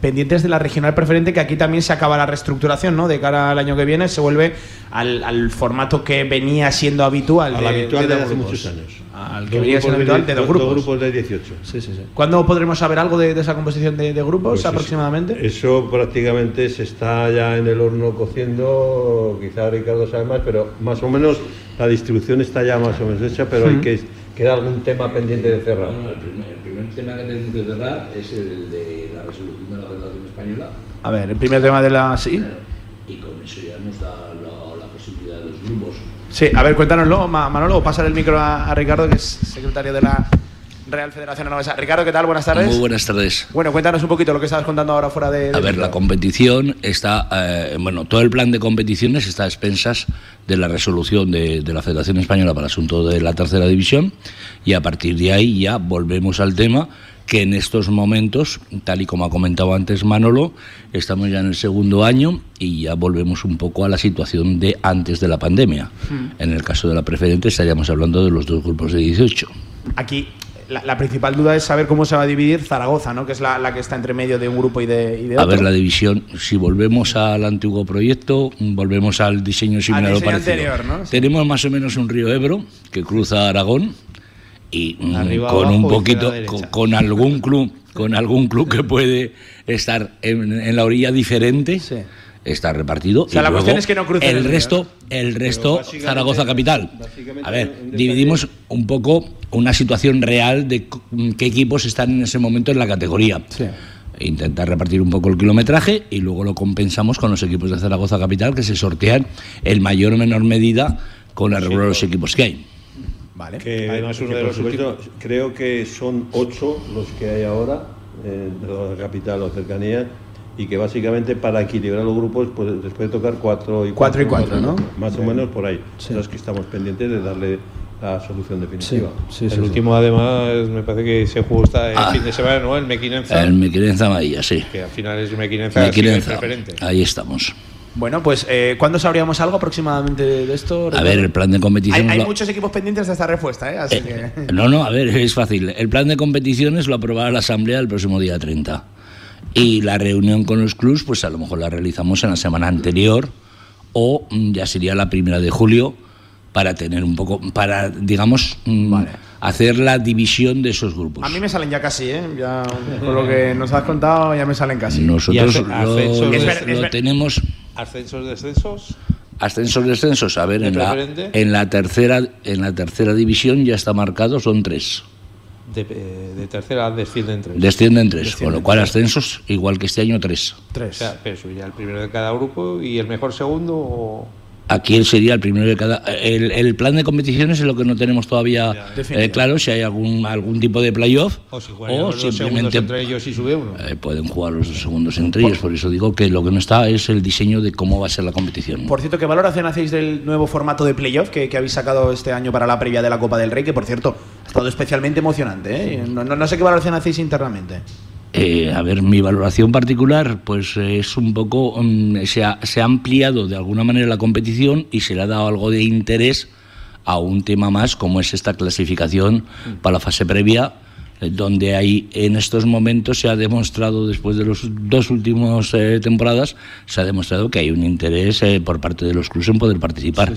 pendientes de la regional preferente, que aquí también se acaba la reestructuración, ¿no? De cara al año que viene se vuelve al, formato que venía siendo habitual. de, habitual de, hace muchos años. Al que venía siendo habitual de dos grupos. Dos grupos de 18. Sí, sí, sí. ¿Cuándo podremos saber algo de, esa composición de, grupos pues aproximadamente? Eso, prácticamente se está ya en el horno cociendo, quizá Ricardo sabe más, pero más o menos la distribución está ya más o menos hecha, pero hay que queda algún tema pendiente de cerrar. el, primer, tema que tenemos que cerrar es el de la resolución Española. A ver, el primer tema de la... Sí. Y con eso ya nos da la, posibilidad de los grupos. Sí, a ver, cuéntanoslo, Manolo, pasar el micro a Ricardo, que es secretario de la Real Federación Alavesa. Ricardo, ¿qué tal? Buenas tardes. Muy buenas tardes. Bueno, cuéntanos un poquito lo que estabas contando ahora fuera de... a ver, la competición está... Eh, bueno, todo el plan de competiciones está a expensas de la resolución de, la Federación Española para el asunto de la tercera división y a partir de ahí ya volvemos al tema que en estos momentos, tal y como ha comentado antes Manolo, estamos ya en el segundo año y ya volvemos un poco a la situación de antes de la pandemia. Hmm. En el caso de la preferente estaríamos hablando de los dos grupos de 18. Aquí la, principal duda es saber cómo se va a dividir Zaragoza, ¿no? que es la, que está entre medio de un grupo y de, otro. A ver, la división, si volvemos al antiguo proyecto, volvemos al diseño similar al Anterior, ¿no? Tenemos más o menos un río Ebro que cruza Aragón y mm, con un poquito, con, algún club, con algún club que puede estar en, la orilla diferente. está repartido. O sea, la cuestión es que no cruce el, resto, el resto Zaragoza capital. A ver, dividimos un poco una situación real de qué equipos están en ese momento en la categoría. Intentar repartir un poco el kilometraje y luego lo compensamos con los equipos de Zaragoza Capital que se sortean en mayor o menor medida con el de los equipos que hay. Vale. Que, Además, uno de los creo que son ocho los que hay ahora, eh, de la capital o cercanías, y que básicamente para equilibrar los grupos pues les puede tocar cuatro y cuatro, y cuatro, ¿no? Más o memenos por ahí. Los que estamos pendientes de darle la solución definitiva. el último, además, me parece que se justa el ah. fin de semana, ¿no? El Mequinenza. El Mequinenza Maía, sí. Que al final es Mequinenza, Mequinenza. Ahí estamos. Bueno, pues eh, ¿cuándo sabríamos algo aproximadamente de esto? A ver, el plan de competición. Hay, muchos equipos pendientes de esta respuesta, ¿eh? Así eh, que... No, no, a ver, es fácil. El plan de competiciones lo aprobará la Asamblea el próximo día 30. Y la reunión con los clubs, pues a lo mejor la realizamos en la semana anterior o mm, ya sería la primera de julio para tener un poco, para, digamos, mm, hacer la división de esos grupos. A mí me salen ya casi, ¿eh? Ya, con lo que nos has contado, ya me salen casi. Nosotros lo, tenemos. ¿Ascensos, descensos? Ascensos, descensos. A ver, en la, en la, tercera, en la tercera división ya está marcado, son tres. De, de, tercera descienden tres. Descienden tres, con lo cual ascensos, igual que este año, tres. Tres. O sea, eso, ya el primero de cada grupo y el mejor segundo. O... Aquí él sería el primero de cada. El, plan de competiciones es lo que no tenemos todavía eh, claro, si hay algún algún tipo de playoff o, si o simplemente entre ellos y sube uno. Eh, pueden jugar los dos segundos entre ellos. Por eso digo que lo que no está es el diseño de cómo va a ser la competición. Por cierto, ¿qué valoración hacéis del nuevo formato de playoff que, que habéis sacado este año para la previa de la Copa del Rey? Que por cierto ha estado especialmente emocionante. ¿eh? No, no sé qué valoración hacéis internamente. Eh, a ver, mi valoración particular, pues es un poco, mm, se, ha, se, ha, ampliado de alguna manera la competición y se le ha dado algo de interés a un tema más como es esta clasificación para la fase previa, eh, donde hay en estos momentos se ha demostrado, después de los dos últimos eh, temporadas, se ha demostrado que hay un interés por parte de los clubes en poder participar.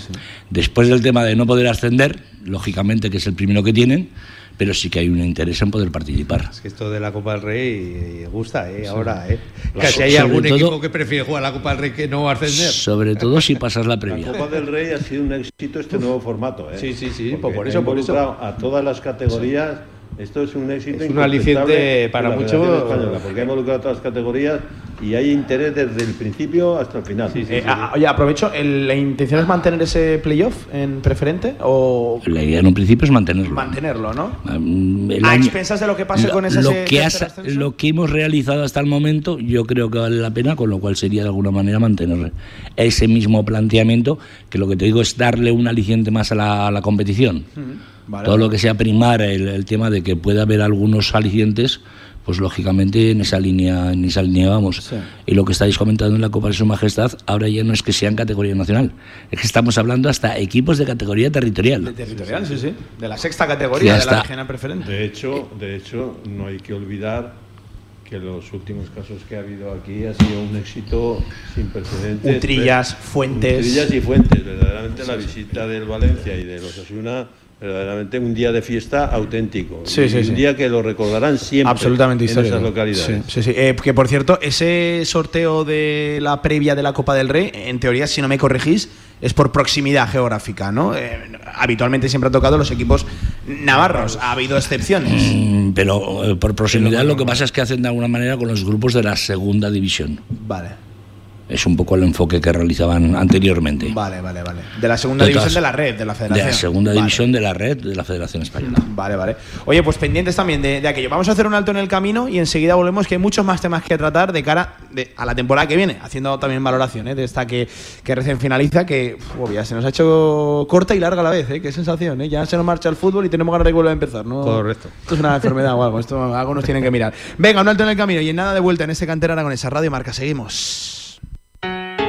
Después del tema de no poder ascender, lógicamente que es el primero que tienen, pero sí que hay un interés en poder participar. Es que esto de la Copa del Rey eh, gusta, ¿eh? Ahora, ¿eh? Casi hay algún equipo que prefiere jugar la Copa del Rey que no ascender. Sobre todo si pasas la previa. La Copa del Rey ha sido un éxito este nuevo formato, ¿eh? Sí, sí, sí, por eso, por eso. A todas las categorías. Esto es un éxito. Es un aliciente para muchos. Porque ha involucrado a todas las categorías y hay interés desde el principio hasta el final. Eh, ah, oye, aprovecho, ¿la intención es mantener ese playoff en preferente? O... La idea en un principio es mantenerlo. Mantenerlo, ¿no? Um, ¿A expensas de lo que pase con ese lo que, lo que hemos realizado hasta el momento, yo creo que vale la pena, con lo cual sería de alguna manera mantener ese mismo planteamiento, que lo que te digo es darle un aliciente más a la, competición. Todo lo que sea primar el, tema de que pueda haber algunos alicientes, pues lógicamente en esa línea, en esa línea vamos. Y lo que estáis comentando en la Copa de Su Majestad, ahora ya no es que sea en categoría nacional, es que estamos hablando hasta equipos de categoría territorial. De territorial, sí, sí. De la sexta categoría de la regional preferente. De hecho, de hecho, no hay que olvidar que los últimos casos que ha habido aquí ha sido un éxito sin precedentes. Utrillas, Fuentes. Utrillas y Fuentes, verdaderamente la visita del Valencia y de los Asuna verdaderamente un día de fiesta auténtico. Sí, sí, un sí. día que lo recordarán siempre Absolutamente en histórico. esas localidades. Sí, sí, sí. Eh, que por cierto, ese sorteo de la previa de la Copa del Rey, en teoría, si no me corregís, es por proximidad geográfica, ¿no? Eh, habitualmente siempre ha tocado los equipos navarros. Ha habido excepciones. Mm, Pero eh, por proximidad lo que pasa es que hacen de alguna manera con los grupos de la segunda división. Vale, Es un poco el enfoque que realizaban anteriormente. vale, vale, vale. De la segunda De división todas- de la red, de la De federación. la segunda Vale. división de la red de la Federación Española. Vale, vale. Oye, pues pendientes también de, de aquello. Vamos a hacer un alto en el camino y enseguida volvemos, que hay muchos más temas que tratar de cara de- a la temporada que viene, haciendo también valoración ¿eh? de esta que, que recién finaliza, que uf, ya se nos ha hecho corta y larga a la vez, ¿eh? Qué sensación, ¿eh? Ya se nos marcha el fútbol y tenemos ganas de que vuelva a empezar, ¿no? Correcto. Esto es una enfermedad o algo, esto algo nos tienen que mirar. Venga, un alto en el camino y en nada de vuelta en este cantera aragonesa Radio Marca. Seguimos.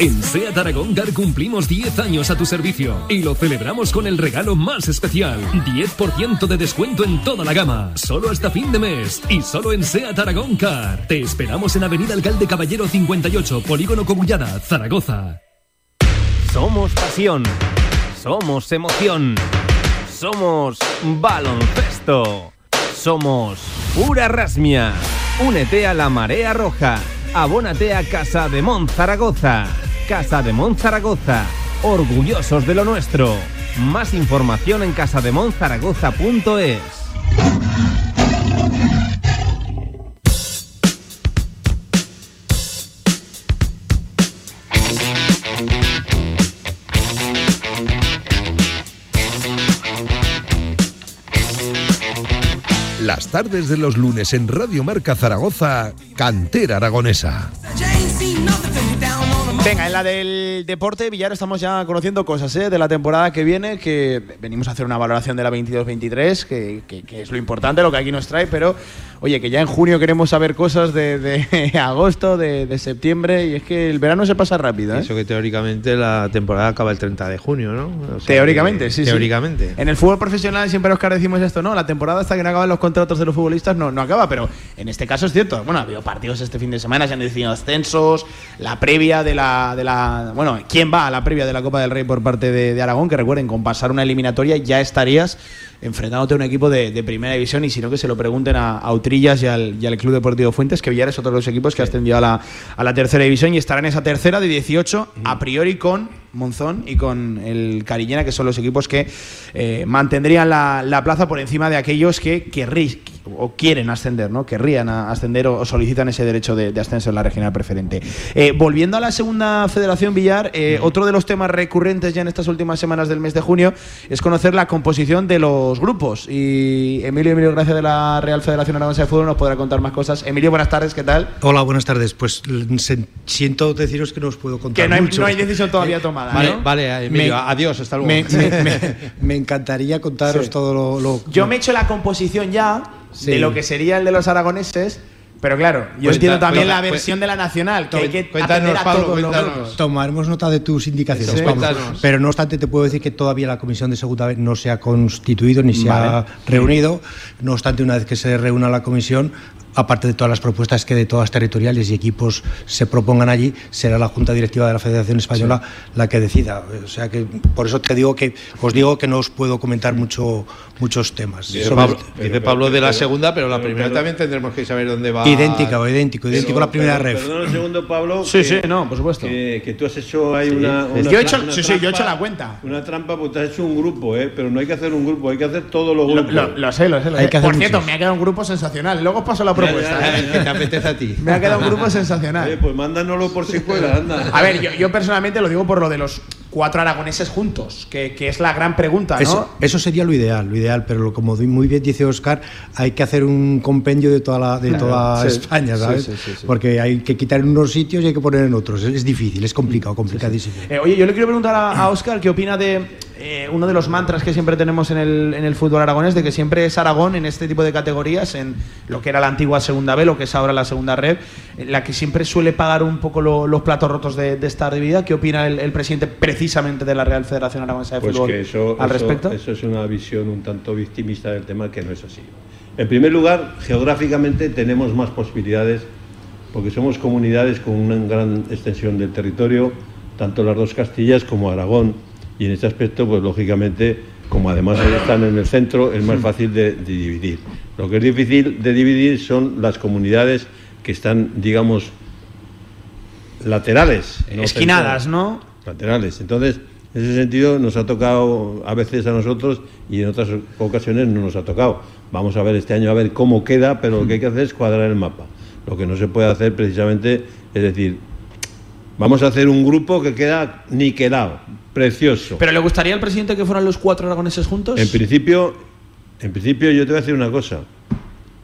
En SEAT Aragón Car cumplimos 10 años a tu servicio y lo celebramos con el regalo más especial. 10% de descuento en toda la gama, solo hasta fin de mes y solo en SEAT Aragón Car. Te esperamos en Avenida Alcalde Caballero 58, Polígono Cogullada, Zaragoza. Somos pasión. Somos emoción. Somos baloncesto. Somos pura rasmia. Únete a la marea roja. Abónate a Casa de Mon Zaragoza. Casa de Mon Zaragoza. Orgullosos de lo nuestro. Más información en casademonzaragoza.es. Las tardes de los lunes en Radio Marca Zaragoza, Cantera Aragonesa. Venga, en la del deporte, Villar, estamos ya conociendo cosas ¿eh? de la temporada que viene, que venimos a hacer una valoración de la 22-23, que, que- que es lo importante, lo que aquí nos trae, pero oye, que ya en junio queremos saber cosas de, de agosto, de, de septiembre, y es que el verano se pasa rápido. ¿eh? Eso que teóricamente la temporada acaba el 30 de junio, ¿no? O sea Teóricamente, que- sí, sí. Teóricamente. En el fútbol profesional siempre Oscar decimos esto, ¿no? La temporada hasta que no acaban los contratos de los futbolistas no, no acaba, pero en este caso es cierto. Bueno, ha habido partidos este fin de semana, se han decidido ascensos, la previa de la, de la. Bueno, ¿quién va a la previa de la Copa del Rey por parte de, de Aragón? Que recuerden, con pasar una eliminatoria ya estarías enfrentándote a un equipo de, de primera división y si no que se lo pregunten a, a Utrillas y al, y al Club Deportivo Fuentes, que Villar es otro de los equipos que ha ascendido a la, a la tercera división y estará en esa tercera de 18, a priori con Monzón y con el Cariñena, que son los equipos que eh, mantendrían la, la plaza por encima de aquellos que querrí- o quieren ascender, ¿no? Querrían ascender o, o solicitan ese derecho de, de ascenso en la regional preferente. Eh, volviendo a la segunda federación Villar, eh, otro de los temas recurrentes ya en estas últimas semanas del mes de junio es conocer la composición de los grupos. Y Emilio Emilio Gracia de la Real Federación Aragonesa de Fútbol nos podrá contar más cosas. Emilio, buenas tardes, ¿qué tal? Hola, buenas tardes. Pues se- siento deciros que no os puedo contar Que no hay, mucho. no hay decisión todavía tomada. Vale, ¿no? vale, Emilio, Me- adiós, hasta luego. Me, me- me- me encantaría contaros Sí. todo lo, lo- Yo me he hecho la composición ya Sí. de lo que sería el de los aragoneses, pero claro, yo Cuenta- entiendo también cuenta- la versión de la nacional, que hay que Cuéntanos, a Pablo, todos cuéntanos. Tomaremos nota de tus indicaciones. Sí. Pablo. Cuéntanos. Pero no obstante, te puedo decir que todavía la comisión de segunda vez no se ha constituido ni se Vale. ha reunido. No obstante, una vez que se reúna la comisión, aparte de todas las propuestas que de todas territoriales y equipos se propongan allí, será la Junta Directiva de la Federación Española la que decida. O sea que por eso te digo que os digo que no os puedo comentar mucho muchos temas. Dice Sobre- Pablo, dice Pablo de la segunda, pero la primera también tendremos que saber dónde va. idéntica o idéntico, idéntico a la primera Pero- ref. Perdona un segundo, Pablo. Sí, que- sí, no, por supuesto. Que, que tú has hecho ahí una, una Yo he hecho- una sí, sí, yo he hecho trampa- la cuenta. Una trampa, porque te has hecho un grupo, ¿eh? Pero no hay que hacer un grupo, hay que hacer todos los Lo, grupos. lo- lo sé, lo sé. lo Hay sé. que hacer Por cierto, muchos. me ha quedado un grupo sensacional. Luego os paso la propuesta. Ya, ¿eh? ya, ¿Qué te apetece a ti? Me ha quedado un grupo Oye, sensacional. pues mándanoslo por secuela, anda. A ver, yo, yo personalmente lo digo por lo de los cuatro aragoneses juntos, que, que es la gran pregunta, ¿no? Eso, eso sería lo ideal, lo ideal, pero lo- como muy bien dice Oscar, hay que hacer un compendio de toda, la, de Claro, toda sí, España, ¿sabes? sí, sí, sí. Porque hay que quitar en unos sitios y hay que poner en otros. Es, es difícil, es complicado, complicadísimo. Eh, oye, yo le quiero preguntar a, a Oscar qué opina de eh, uno de los mantras que siempre tenemos en el, en el fútbol aragonés, de que siempre es Aragón en este tipo de categorías, en lo que era la antigua segunda B, lo que es ahora la segunda red, en la que siempre suele pagar un poco lo- los platos rotos de, de esta vida. ¿Qué opina el, el presidente precisamente de la Real Federación Aragonesa de Pues Fútbol que eso, al eso- respecto? eso es una visión un tanto victimista del tema que no es así. En primer lugar, geográficamente tenemos más posibilidades porque somos comunidades con una gran extensión del territorio, tanto las dos Castillas como Aragón, y en este aspecto, pues lógicamente, como además están en el centro, es más fácil de, de dividir. Lo que es difícil de dividir son las comunidades que están, digamos, laterales. no Esquinadas, centrales ¿no? Laterales. Entonces, en ese sentido nos ha tocado a veces a nosotros y en otras ocasiones no nos ha tocado. Vamos a ver este año a ver cómo queda, pero lo que hay que hacer es cuadrar el mapa. Lo que no se puede hacer precisamente es decir, vamos a hacer un grupo que queda niquelado, precioso. ¿Pero le gustaría al presidente que fueran los cuatro aragoneses juntos? En principio, en principio yo te voy a decir una cosa.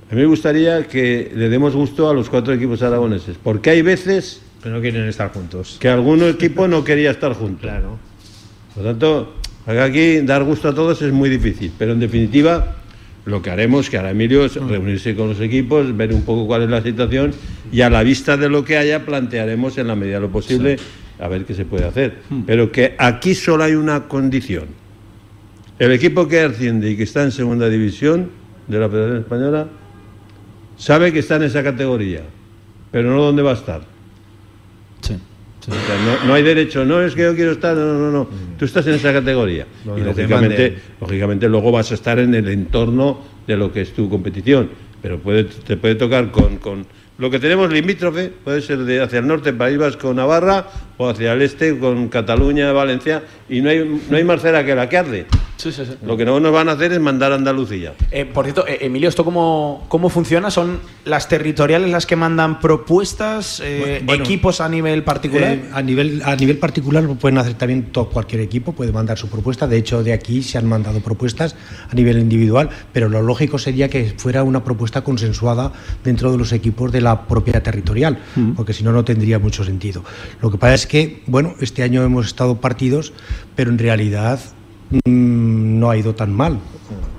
A mí me gustaría que le demos gusto a los cuatro equipos aragoneses, porque hay veces Que no quieren estar juntos. que algún equipo no quería estar juntos. Claro. Por lo tanto, aquí dar gusto a todos es muy difícil, pero en definitiva lo que haremos, que hará Emilio, es reunirse con los equipos, ver un poco cuál es la situación y a la vista de lo que haya plantearemos en la medida de lo posible a ver qué se puede hacer. Pero que aquí solo hay una condición. El equipo que asciende y que está en segunda división de la Federación Española sabe que está en esa categoría, pero no dónde va a estar. O sea, no, no hay derecho, no es que yo quiero estar, no, no, no, no. Tú estás en esa categoría. Y te lógicamente, lógicamente luego vas a estar en el entorno de lo que es tu competición. Pero puede, te puede tocar con, con lo que tenemos limítrofe, puede ser de hacia el norte, País Vasco, Navarra, o hacia el este con Cataluña, Valencia, y no hay, no hay más cera que la que arde. Sí, sí, sí. Lo que no nos van a hacer es mandar a Andalucía. Eh, por cierto, eh, Emilio, ¿esto cómo, cómo funciona? ¿Son las territoriales las que mandan propuestas, eh, Bueno, equipos a nivel particular? Eh, a, nivel, a nivel particular lo pueden hacer también todo, cualquier equipo, puede mandar su propuesta. De hecho, de aquí se han mandado propuestas a nivel individual, pero lo lógico sería que fuera una propuesta consensuada dentro de los equipos de la propia territorial, porque si no, no tendría mucho sentido. Lo que pasa es que, bueno, este año hemos estado partidos, pero en realidad mm, no ha ido tan mal.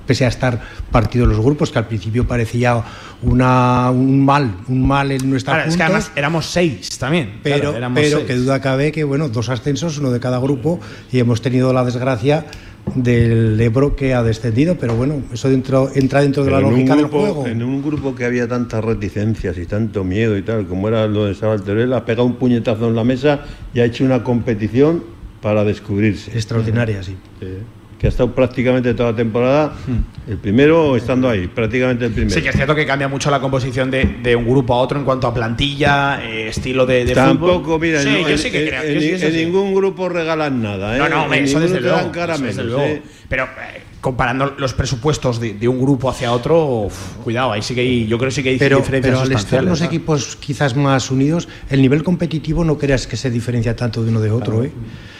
Pese a estar partidos los grupos, que al principio parecía una, un mal, un mal en nuestra Claro, es que además éramos seis también. pero, claro, pero seis. que duda cabe que, bueno, dos ascensos, uno de cada grupo, y hemos tenido la desgracia del Ebro que ha descendido, pero bueno, eso dentro, entra dentro de la lógica del grupo- juego. En un grupo que había tantas reticencias y tanto miedo y tal, como era lo de estaba el Teruel, ha pegado un puñetazo en la mesa y ha hecho una competición para descubrirse. Extraordinaria, sí. Que ha estado prácticamente toda la temporada, el primero estando ahí, prácticamente el primero. Sí, que es cierto que cambia mucho la composición de, de un grupo a otro en cuanto a plantilla, eh, estilo de, de Tampoco, fútbol. mira, sí, en, yo sí que en- creo. en- sí en sí. ningún grupo regalan nada, ¿eh? No, no, hombre, En eso desde luego. eso caramelos, desde luego. ¿eh? Pero eh, comparando los presupuestos de, de un grupo hacia otro, uf, cuidado, ahí sí que hay, yo creo que sí que hay Pero, diferencias pero al estar los ¿no? equipos quizás más unidos, el nivel competitivo no creas que se diferencia tanto de uno de otro. ¿eh?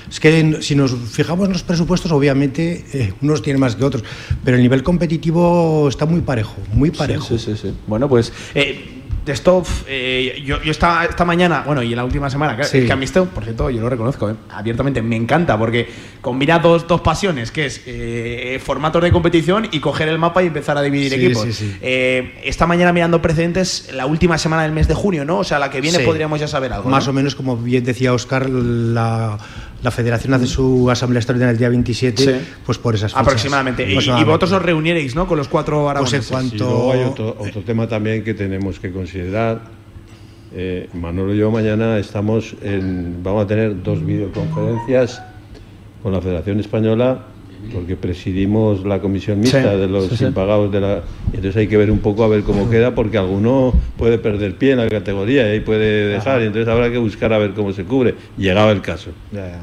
Es que si nos fijamos en los presupuestos, obviamente eh, unos tienen más que otros, pero el nivel competitivo está muy parejo, muy parejo. Sí, sí, sí. Bueno, pues eh, de esto, eh, yo, yo esta, esta mañana, bueno, y en la última semana, que, Sí. que a mí esto, por cierto, yo lo reconozco, eh, abiertamente, me encanta, porque combina dos, dos pasiones, que es eh, formatos de competición y coger el mapa y empezar a dividir Sí, equipos. sí, esta mañana mirando precedentes, la última semana del mes de junio, ¿no? O sea, la que viene podríamos ya saber algo. Más ¿no? o menos, como bien decía Oscar, la, la federación hace su asamblea extraordinaria el día 27, Sí. pues por esas fechas. Aproximadamente. Y- vosotros os reunierais, ¿no? Con los cuatro aragoneses. Pues en cuanto- Y luego hay otro, otro tema también que tenemos que considerar. Eh, Manolo y yo mañana estamos en, vamos a tener dos videoconferencias con la Federación Española porque presidimos la comisión mixta Sí, de los sí, sí. impagados de la entonces hay que ver un poco a ver cómo queda porque alguno puede perder pie en la categoría y ahí puede dejar y entonces habrá que buscar a ver cómo se cubre llegado el caso Ya, ya.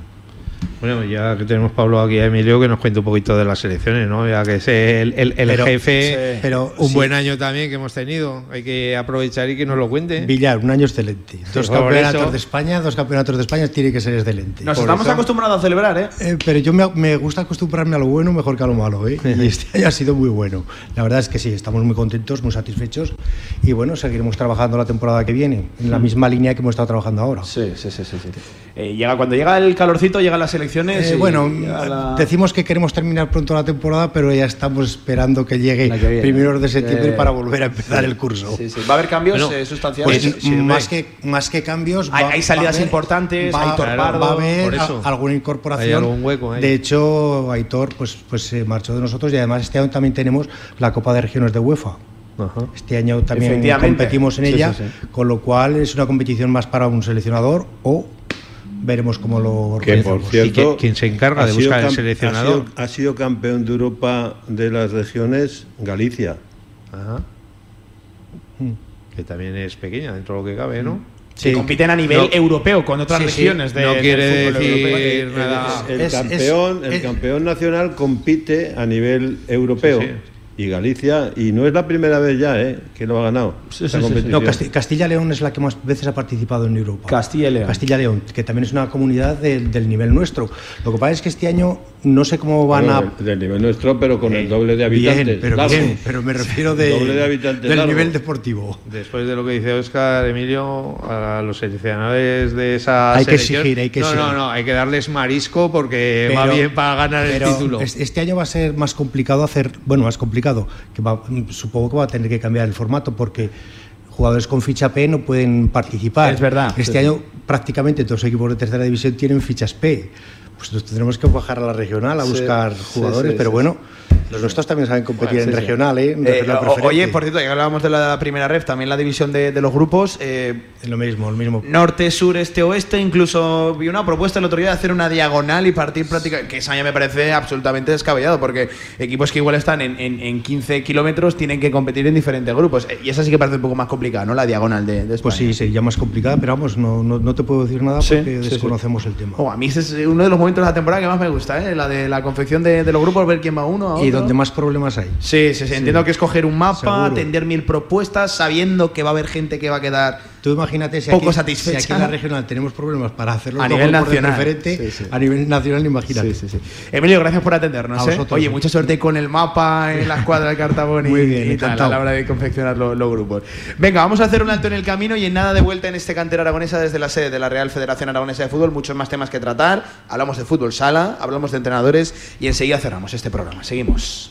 Bueno, ya que tenemos Pablo aquí a Emilio, que nos cuente un poquito de las selecciones, ¿no? Ya que es el, el- el Pero- jefe, sí. Pero un sí. buen año también que hemos tenido. Hay que aprovechar y que nos lo cuente. Villar, un año excelente. Dos por campeonatos eso. de España, dos campeonatos de España tiene que ser excelente. Nos Por estamos eso- acostumbrados a celebrar, ¿eh? Eh, pero yo me, me gusta acostumbrarme a lo bueno mejor que a lo malo, ¿eh? Y este año ha sido muy bueno. La verdad es que sí, estamos muy contentos, muy satisfechos y bueno, seguiremos trabajando la temporada que viene, en la misma línea que hemos estado trabajando ahora. Sí, sí, sí, sí. sí. Eh, llega, cuando llega el calorcito, llegan las elecciones. Eh, y bueno, la- decimos que queremos terminar pronto la temporada, pero ya estamos esperando que llegue viene. primeros de septiembre Eh, para volver a empezar el curso. Sí, sí. ¿Va a haber cambios Bueno, eh, sustanciales? Pues sí, más, que, más que cambios. Hay- va- hay va salidas haber- importantes, va, Aitor va a haber a- alguna incorporación. Hay algún hueco ahí. De hecho, Aitor pues, pues se marchó de nosotros y además este año también tenemos la Copa de Regiones de UEFA. Ajá. Este año también competimos en Sí, ella, sí, sí. con lo cual es una competición más para un seleccionador o veremos cómo lo Que por organizamos. cierto, ¿Y que- quién se encarga ha de sido buscar el seleccionador? Ha sido, ha sido campeón de Europa de las regiones Galicia. Ajá. Que también es pequeña dentro de lo que cabe, ¿no? Que compiten a nivel No. europeo con otras Sí, sí. regiones de, No del quiere fútbol decir europeo. nada. El, es- campeón, el campeón nacional compite a nivel europeo. Y Galicia, y no es la primera vez ya eh, que lo ha ganado. esta competición. No, Casti- Castilla-León es la que más veces ha participado en Europa. Castilla León. Castilla-León, que también es una comunidad del- del nivel nuestro. Lo que pasa es que este año no sé cómo van Bueno, a... del, del nivel nuestro, pero con el doble de Bien, habitantes. pero largo. bien, pero me refiero de, Doble de habitantes del largo. nivel deportivo. Después de lo que dice Oscar, Emilio, a los seleccionadores de esa Hay que exigir, hay que no, exigir. no, no, hay que darles marisco porque va Pero- bien para ganar el pero título. es- Este año va a ser más complicado hacer, bueno, más complicado, que va- supongo que va a tener que cambiar el formato porque jugadores con ficha P no pueden participar. Es verdad. Este Sí, año prácticamente todos los equipos de tercera división tienen fichas P. Pues nos tendremos que bajar a la regional a Sí, buscar jugadores, sí, pero sí, bueno, los nuestros también saben competir Bueno, en sí, sí. regional, ¿eh? En Eh, regional o- preferente. oye, por cierto, ya hablábamos de la primera ref, también la división de, de los grupos. eh, Es lo mismo, lo mismo. Norte, sur, este, oeste, incluso vi una propuesta el otro día de hacer una diagonal y partir prácticamente, que esa ya me parece absolutamente descabellado, porque equipos que igual están en, en- en 15 kilómetros tienen que competir en diferentes grupos. Eh, Y esa sí que parece un poco más complicada, ¿no? La diagonal de, de Pues España. sí, sería más complicada, pero vamos, no, no, no te puedo decir nada Sí, porque sí, sí. desconocemos el tema. Oh, a mí ese es uno de los momentos de la temporada que más me gusta, ¿eh? La de la confección de, de los grupos, ver quién va uno a otro. Y donde más problemas hay. Sí, sí, sí. Entiendo que es coger un mapa, Seguro. atender mil propuestas, sabiendo que va a haber gente que va a quedar Tú imagínate si Poco aquí, si aquí en la regional tenemos problemas para hacerlo A nivel nacional. Sí, sí. a nivel nacional imagínate. Emilio, gracias por atendernos. A ¿eh? vosotros. Oye, mucha suerte con el mapa en la escuadra de Cartabón y, Muy bien, y tal, a la hora de confeccionar lo- los grupos. Venga, vamos a hacer un alto en el camino y en nada de vuelta en este cantera aragonesa desde la sede de la Real Federación Aragonesa de Fútbol. Muchos más temas que tratar. Hablamos de fútbol sala, hablamos de entrenadores y enseguida cerramos este programa. Seguimos.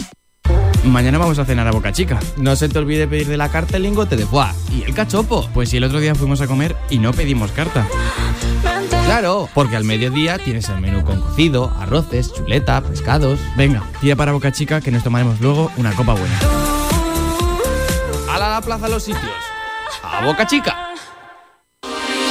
Mañana vamos a cenar a Boca Chica. No se te olvide pedir de la carta el lingote de foie y el cachopo. Pues si el otro día fuimos a comer y no pedimos carta. Claro, porque al mediodía tienes el menú con cocido, arroces, chuleta, pescados. Venga, tira para Boca Chica que nos tomaremos luego una copa buena. ¡Hala la plaza los sitios! ¡A Boca Chica!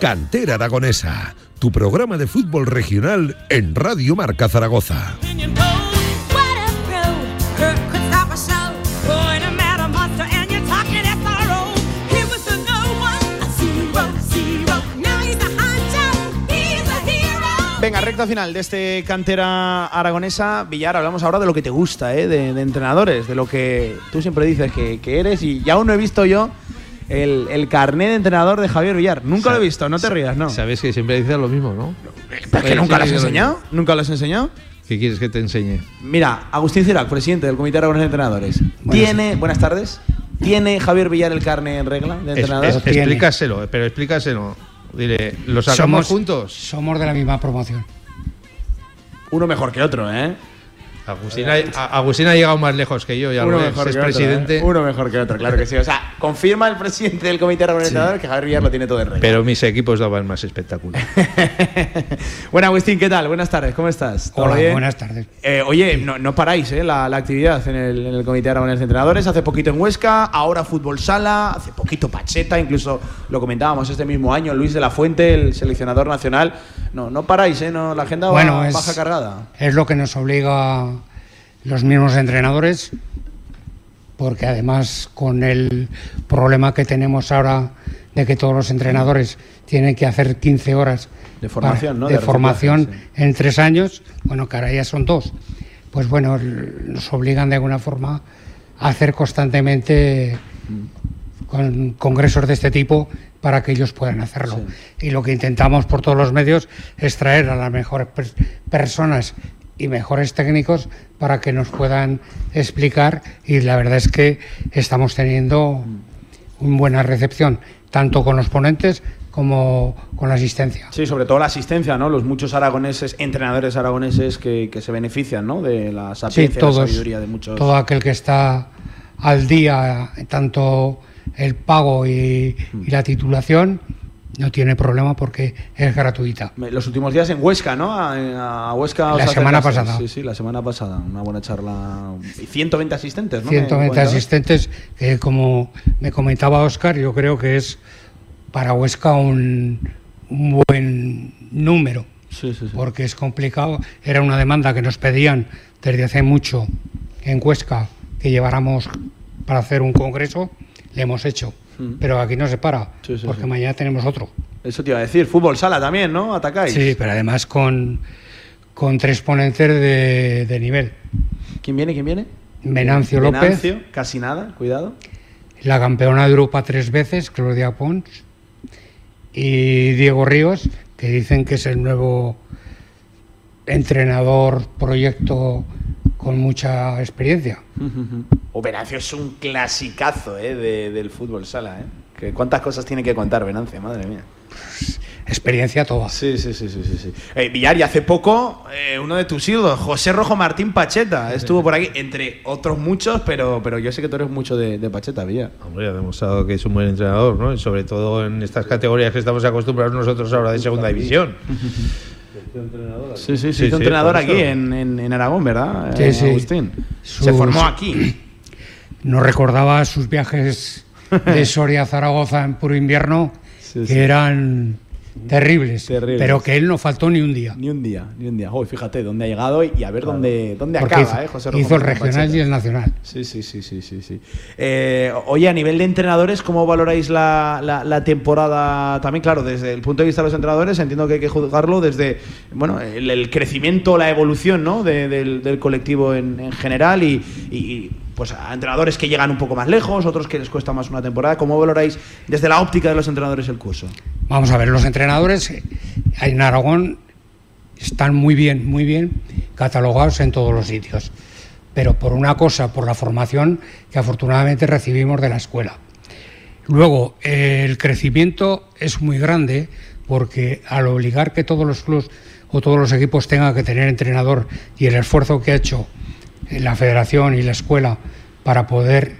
Cantera Aragonesa, tu programa de fútbol regional en Radio Marca Zaragoza. Venga, recta final de este cantera aragonesa. Villar, hablamos ahora de lo que te gusta, ¿eh? de, entrenadores, de lo que tú siempre dices que, que eres. Y ya aún no he visto yo el, el carnet de entrenador de Javier Villar. Nunca lo he visto, no te rías, ¿no? Sabes que siempre dices lo mismo, ¿no? ¿Pero es que nunca lo has enseñado? ¿Nunca lo has enseñado? ¿Qué quieres que te enseñe? Mira, Agustín Cirac, presidente del Comité Aragonés de Entrenadores. Tiene. Buenas tardes. ¿Tiene Javier Villar el carne en regla de entrenador? explícaselo, pero explícaselo. Dile, ¿lo sacamos juntos? Somos de la misma promoción. Uno mejor que otro, ¿eh? Agustín ha, llegado más lejos que yo, ya Uno mejor es presidente. ¿eh? Uno mejor que otro, claro que sí. O sea, confirma el presidente del comité organizador que Javier Villar lo tiene todo en regla. Pero mis equipos daban más espectáculo. bueno, Agustín, ¿qué tal? Buenas tardes, ¿cómo estás? Hola, buenas tardes. Eh, oye, no, paráis ¿eh? la, actividad en el, en el comité aragonés de entrenadores. Hace poquito en Huesca, ahora fútbol sala, hace poquito Pacheta, incluso lo comentábamos este mismo año, Luis de la Fuente, el seleccionador nacional. No, no paráis, ¿eh? No, la agenda va, baja cargada. Es lo que nos obliga los mismos entrenadores, porque además con el problema que tenemos ahora de que todos los entrenadores tienen que hacer 15 horas de formación, de, formación en tres años, bueno, que ahora ya son dos, pues bueno, nos obligan de alguna forma a hacer constantemente con congresos de este tipo para que ellos puedan hacerlo. Y lo que intentamos por todos los medios es traer a las mejores personas y mejores técnicos para que nos puedan explicar y la verdad es que estamos teniendo una buena recepción tanto con los ponentes como con la asistencia. Sí, sobre todo la asistencia, ¿no? Los muchos aragoneses, entrenadores aragoneses que, se benefician, ¿no? De la sapiencia la sabiduría de muchos. Todo aquel que está al día, tanto el pago y la titulación, no tiene problema porque es gratuita. Los últimos días en Huesca, ¿no? A, Huesca. La semana pasada. Sí, sí, la semana pasada. Una buena charla. Y 120 asistentes, ¿no? 120 asistentes, que como me comentaba Oscar, yo creo que es para Huesca un, buen número. Sí, sí, sí. Porque es complicado. Era una demanda que nos pedían desde hace mucho en Huesca que lleváramos para hacer un congreso. Le hemos hecho pero aquí no se para, porque mañana tenemos otro. Eso te iba a decir, fútbol sala también, ¿no? Atacáis. Sí, pero además con, con tres ponentes de, nivel. ¿Quién viene? ¿Quién viene? Venancio López. Venancio, casi nada, cuidado. La campeona de Europa tres veces, Claudia Pons. Y Diego Ríos, que dicen que es el nuevo entrenador proyecto con mucha experiencia. O Venancio es un clasicazo ¿eh? del fútbol sala. ¿eh? Que ¿Cuántas cosas tiene que contar Venancio? Madre mía. experiencia toda. Sí, sí, sí, sí, sí. Eh, Villar, y hace poco eh, uno de tus ídolos, José Rojo Martín Pacheta, estuvo por aquí, entre otros muchos, pero, pero yo sé que tú eres mucho de, Pacheta, Villar. Hombre, ha demostrado que es un buen entrenador, ¿no? Y sobre todo en estas categorías que estamos acostumbrados nosotros ahora de segunda división. Sí, sí, sí, entrenador aquí en, en, Aragón, ¿verdad? Sí, sí. Agustín. Se formó aquí. No recordaba sus viajes de Soria a Zaragoza en puro invierno, que eran terribles, pero que él no faltó ni un día. Ni un día, ni un día. fíjate dónde ha llegado y, a ver dónde, dónde acaba, hizo, eh, José Hizo el regional y el nacional. Sí, sí, sí, sí, sí. sí. Eh, oye, a nivel de entrenadores, ¿cómo valoráis la, la, temporada? También, claro, desde el punto de vista de los entrenadores, entiendo que hay que juzgarlo desde bueno, el, crecimiento, la evolución ¿no? del, colectivo en, general y pues a entrenadores que llegan un poco más lejos, otros que les cuesta más una temporada. ¿Cómo valoráis desde la óptica de los entrenadores el curso? Vamos a ver, los entrenadores eh, en Aragón están muy bien, muy bien catalogados en todos los sitios. Pero por una cosa, por la formación que afortunadamente recibimos de la escuela. Luego, el crecimiento es muy grande porque al obligar que todos los clubes o todos los equipos tengan que tener entrenador y el esfuerzo que ha hecho la federación y la escuela para poder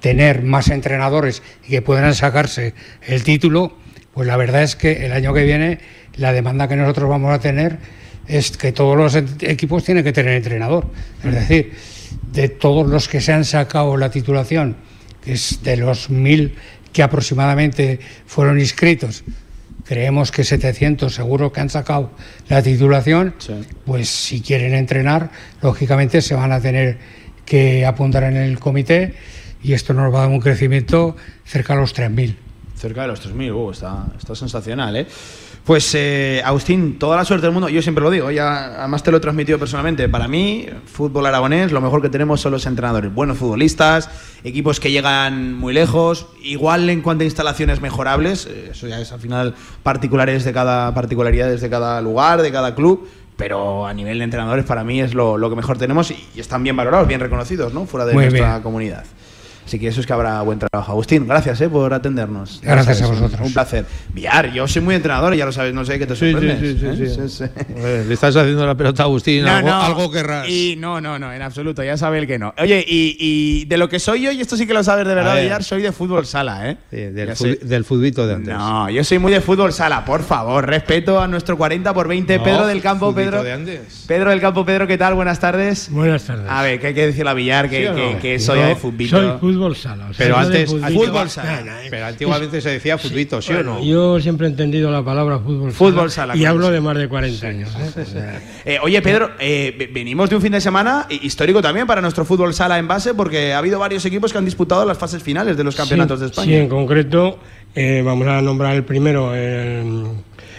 tener más entrenadores y que puedan sacarse el título, pues la verdad es que el año que viene la demanda que nosotros vamos a tener es que todos los equipos tienen que tener entrenador. Es decir, de todos los que se han sacado la titulación, que es de los mil que aproximadamente fueron inscritos, creemos que 700 seguro que han sacado la titulación, pues si quieren entrenar, lógicamente se van a tener que apuntar en el comité y esto nos va a dar un crecimiento cerca de los 3.000. Cerca de los 3.000, uh, está, está sensacional, ¿eh? Pues eh, Agustín, toda la suerte del mundo. Yo siempre lo digo, ya además te lo he transmitido personalmente. Para mí, fútbol aragonés, lo mejor que tenemos son los entrenadores, buenos futbolistas, equipos que llegan muy lejos, igual en cuanto a instalaciones mejorables. Eh, eso ya es al final particulares de cada particularidades de cada lugar, de cada club. Pero a nivel de entrenadores, para mí es lo, que mejor tenemos y, están bien valorados, bien reconocidos, ¿no? Fuera de nuestra comunidad. Así que eso es que habrá buen trabajo. Agustín, gracias eh, por atendernos. Gracias a vosotros. Un placer. Villar, yo soy muy entrenador, ya lo sabes, no sé qué te sorprendes. sí, sí, ¿eh? sí, Le estás haciendo la pelota a Agustín, No, algo, no. algo querrás. Y no, no, no, en absoluto, ya sabe el que no. Oye, y, y de lo que soy yo, y esto sí que lo sabes de verdad, ver. Villar, soy de fútbol sala, ¿eh? Sí, del, fu- sé. del futbito de antes. No, yo soy muy de fútbol sala, por favor, respeto a nuestro 40 por 20. No, Pedro del Campo, Pedro. de antes. Pedro del Campo, Pedro, ¿qué tal? Buenas tardes. Buenas tardes. A ver, ¿qué hay que decirle a Villar? Que, ¿Sí o no? que, que soy Yo de futbito. Soy fútbol sala. o sea, Pero antes, futbito- fútbol sala. Eh. pero antiguamente se decía futbito, ¿sí o no? Yo siempre he entendido la palabra fútbol, Fútbol sala, y hablo sí. de más de 40 años. ¿eh? O sea, Eh, oye, Pedro, eh, ve- venimos de un fin de semana hi- histórico también para nuestro fútbol sala en base, porque ha habido varios equipos que han disputado las fases finales de los campeonatos sí, de España. Sí, en concreto eh, vamos a nombrar el primero, el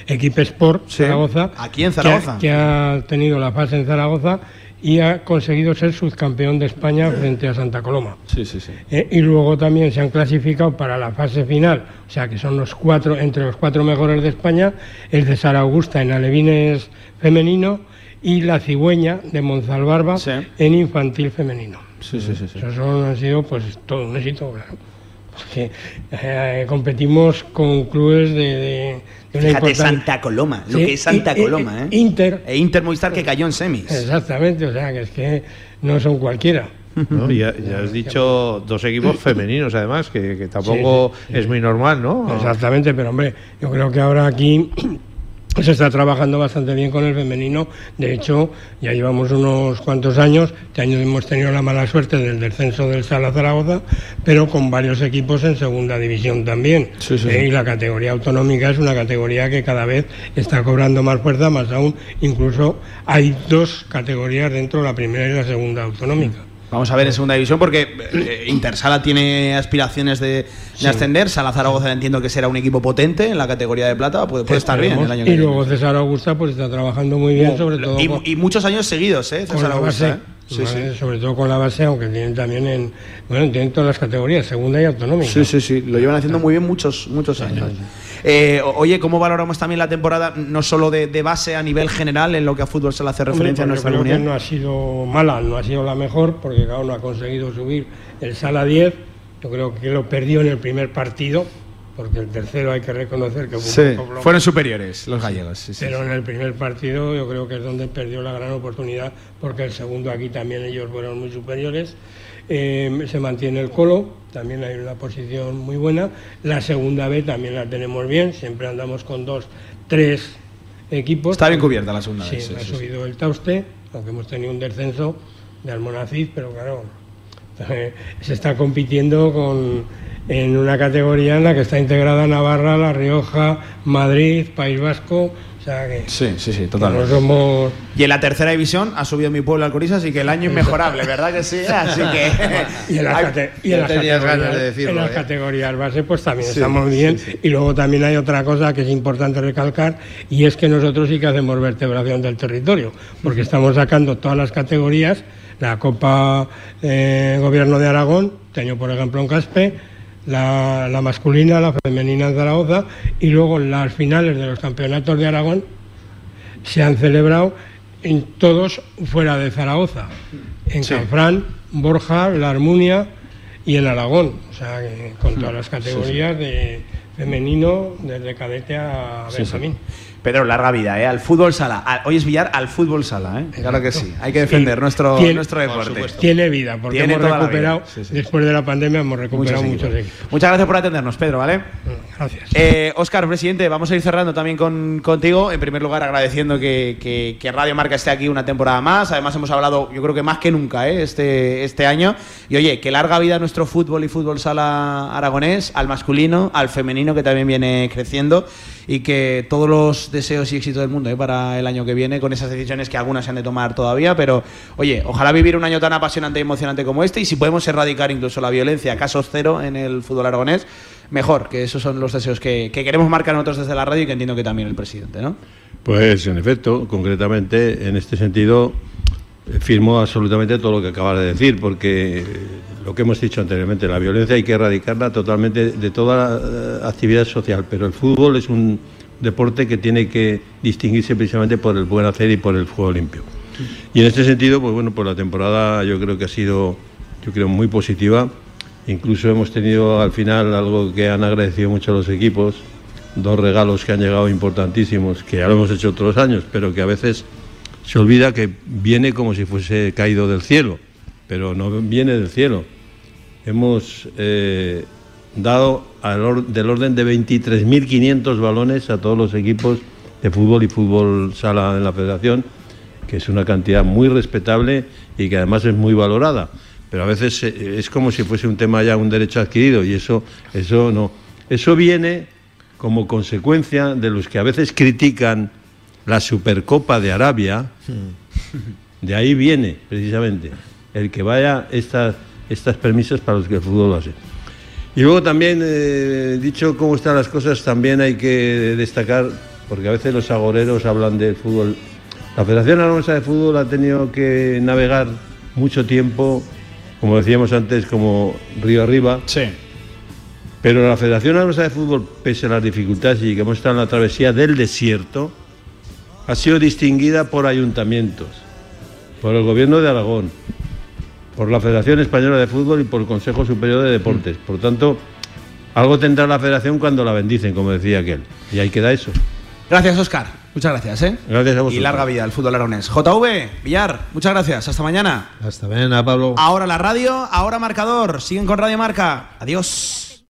Equipe Sport Sí, Zaragoza. aquí en que ha- Zaragoza. Que ha, tenido la fase en Zaragoza y ha conseguido ser subcampeón de España frente a Santa Coloma. Sí, sí, sí. Eh, y luego también se han clasificado para la fase final, o sea que son los cuatro, entre los cuatro mejores de España, el de Sara Augusta en alevines femenino y la cigüeña de Monzalbarba Sí. en infantil femenino. Sí, sí, sí. sí. Son, han sido pues todo un éxito, claro. Porque eh, competimos con clubes de, de, de una Fíjate, Santa Coloma, lo Sí, que es Santa y- y- Coloma, ¿eh? Inter, E Inter Movistar que cayó en semis. exactamente, o sea que es que no son cualquiera. ¿no? Ya, ya has dicho dos equipos femeninos, además, que, que tampoco Sí, sí, sí. es muy normal, ¿no? Exactamente, pero hombre, yo creo que ahora aquí se está trabajando bastante bien con el femenino. De hecho, ya llevamos unos cuantos años. Este año hemos tenido la mala suerte del descenso del Sala Zaragoza, pero con varios equipos en segunda división también. Sí, sí, Eh, sí. Y la categoría autonómica es una categoría que cada vez está cobrando más fuerza, más aún. Incluso hay dos categorías dentro de la primera y la segunda autonómica. Vamos a ver en segunda división porque eh, Intersala tiene aspiraciones de, de ascender. Sala Zaragoza entiendo que será un equipo potente en la categoría de plata. Puede, puede estar bien el año que y viene. luego César Augusta pues está trabajando muy bien, sobre todo y, con- y muchos años seguidos, ¿eh? con César la Augusta, base, ¿eh? Sí, ¿vale? sí. sobre todo con la base, aunque tienen también en, bueno, tienen todas las categorías, segunda y autonómica. Sí, sí, sí, lo llevan haciendo muy bien muchos, muchos años. Eh, oye, ¿cómo valoramos también la temporada, no solo de, de base a nivel general, en lo que a fútbol se le hace referencia en nuestra yo creo que comunidad? no ha sido mala, no ha sido la mejor, porque claro, no ha conseguido subir el Sala 10. Yo creo que lo perdió en el primer partido, porque el tercero hay que reconocer que fue Sí, un poco flojo. fueron superiores los gallegos. sí, sí, Pero sí. en el primer partido yo creo que es donde perdió la gran oportunidad, porque el segundo aquí también ellos fueron muy superiores. Eh, se mantiene el colo, también hay una posición muy buena. La segunda B también la tenemos bien, siempre andamos con dos, tres equipos. Está bien cubierta la segunda Sí, vez, sí, ha sí, sí. subido el Tauste, aunque hemos tenido un descenso de Almonacid, pero claro, se está compitiendo con, en una categoría en la que está integrada Navarra, La Rioja, Madrid, País Vasco, sea que, Sí, sí, sí, totalmente. somos... Y en la tercera división ha subido mi pueblo Alcoriza, así que el año inmejorable, ¿verdad que sí? Así que. Y en las, Hay- cate- y en ya las tenías categorías, ganas de decirlo, en las ¿eh? categorías base pues también estamos bien y luego también hay otra cosa que es importante recalcar y es que nosotros sí que hacemos vertebración del territorio porque estamos sacando todas las categorías la Copa eh, Gobierno de Aragón este año por ejemplo en Caspe la, la masculina, la femenina en Zaragoza y luego las finales de los campeonatos de Aragón se han celebrado en todos fuera de Zaragoza, en Canfrán, Borja, La Armunia y en Aragón, o sea, con todas las categorías de femenino desde cadete a Benjamín. Pedro, larga vida, ¿eh? Al fútbol sala. Al- hoy es billar al fútbol sala, ¿eh? Claro que sí. Hay que defender Sí. nuestro, Tiene- nuestro deporte. Tiene vida, porque Tiene hemos recuperado, vida. Sí, sí. después de la pandemia hemos recuperado Muchos muchos, equipos. Muchas gracias por atendernos, Pedro, ¿vale? Gracias. Eh, Óscar, presidente, vamos a ir cerrando también con, contigo. En primer lugar, agradeciendo que, que- que Radio Marca esté aquí una temporada más. Además, hemos hablado, yo creo que más que nunca, ¿eh? este, este año. Y oye, que larga vida a nuestro fútbol y fútbol sala aragonés, al masculino, al femenino, que también viene creciendo. Y que todos los deseos y éxitos del mundo ¿eh? para el año que viene, con esas decisiones que algunas se han de tomar todavía. Pero, oye, ojalá vivir un año tan apasionante y emocionante como este. Y si podemos erradicar incluso la violencia, casos cero en el fútbol aragonés, mejor, que esos son los deseos que, que queremos marcar nosotros desde la radio y que entiendo que también el presidente, ¿no? Pues en efecto, concretamente, en este sentido, eh, firmo absolutamente todo lo que acabas de decir, porque eh, lo que hemos dicho anteriormente, la violencia hay que erradicarla totalmente de toda actividad social, pero el fútbol es un deporte que tiene que distinguirse precisamente por el buen hacer y por el juego limpio. Y en este sentido, pues bueno, pues la temporada yo creo que ha sido, yo creo, muy positiva Incluso hemos tenido al final algo que han agradecido mucho los equipos, dos regalos que han llegado importantísimos, que ya lo hemos hecho otros años, pero que a veces se olvida que viene como si fuese caído del cielo, pero no viene del cielo. Hemos eh, dado del orden de 23.500 balones a todos los equipos de fútbol y fútbol sala en la federación, que es una cantidad muy respetable y que además es muy valorada. Pero a veces eh, es como si fuese un tema ya un derecho adquirido y eso, eso no. Eso viene como consecuencia de los que a veces critican la Supercopa de Arabia. De ahí viene precisamente el que vaya estas, estas permisas para los que el fútbol lo hace. Y luego también, eh, dicho cómo están las cosas, también hay que destacar, porque a veces los agoreros hablan del fútbol. La Federación Aragonesa de Fútbol ha tenido que navegar mucho tiempo, como decíamos antes, como río arriba. Sí. Pero la Federación Aragonesa de Fútbol, pese a las dificultades y que hemos estado en la travesía del desierto, ha sido distinguida por ayuntamientos, por el Gobierno de Aragón, por la Federación Española de Fútbol y por el Consejo Superior de Deportes. Por tanto, algo tendrá la federación cuando la bendicen, como decía aquel. Y ahí queda eso. Gracias, Oscar. Muchas gracias, ¿eh? Gracias a vosotros. Y larga vida al fútbol aronés. JV, Villar, muchas gracias. Hasta mañana. Hasta mañana, Pablo. Ahora la radio, ahora marcador. Siguen con Radio Marca. Adiós.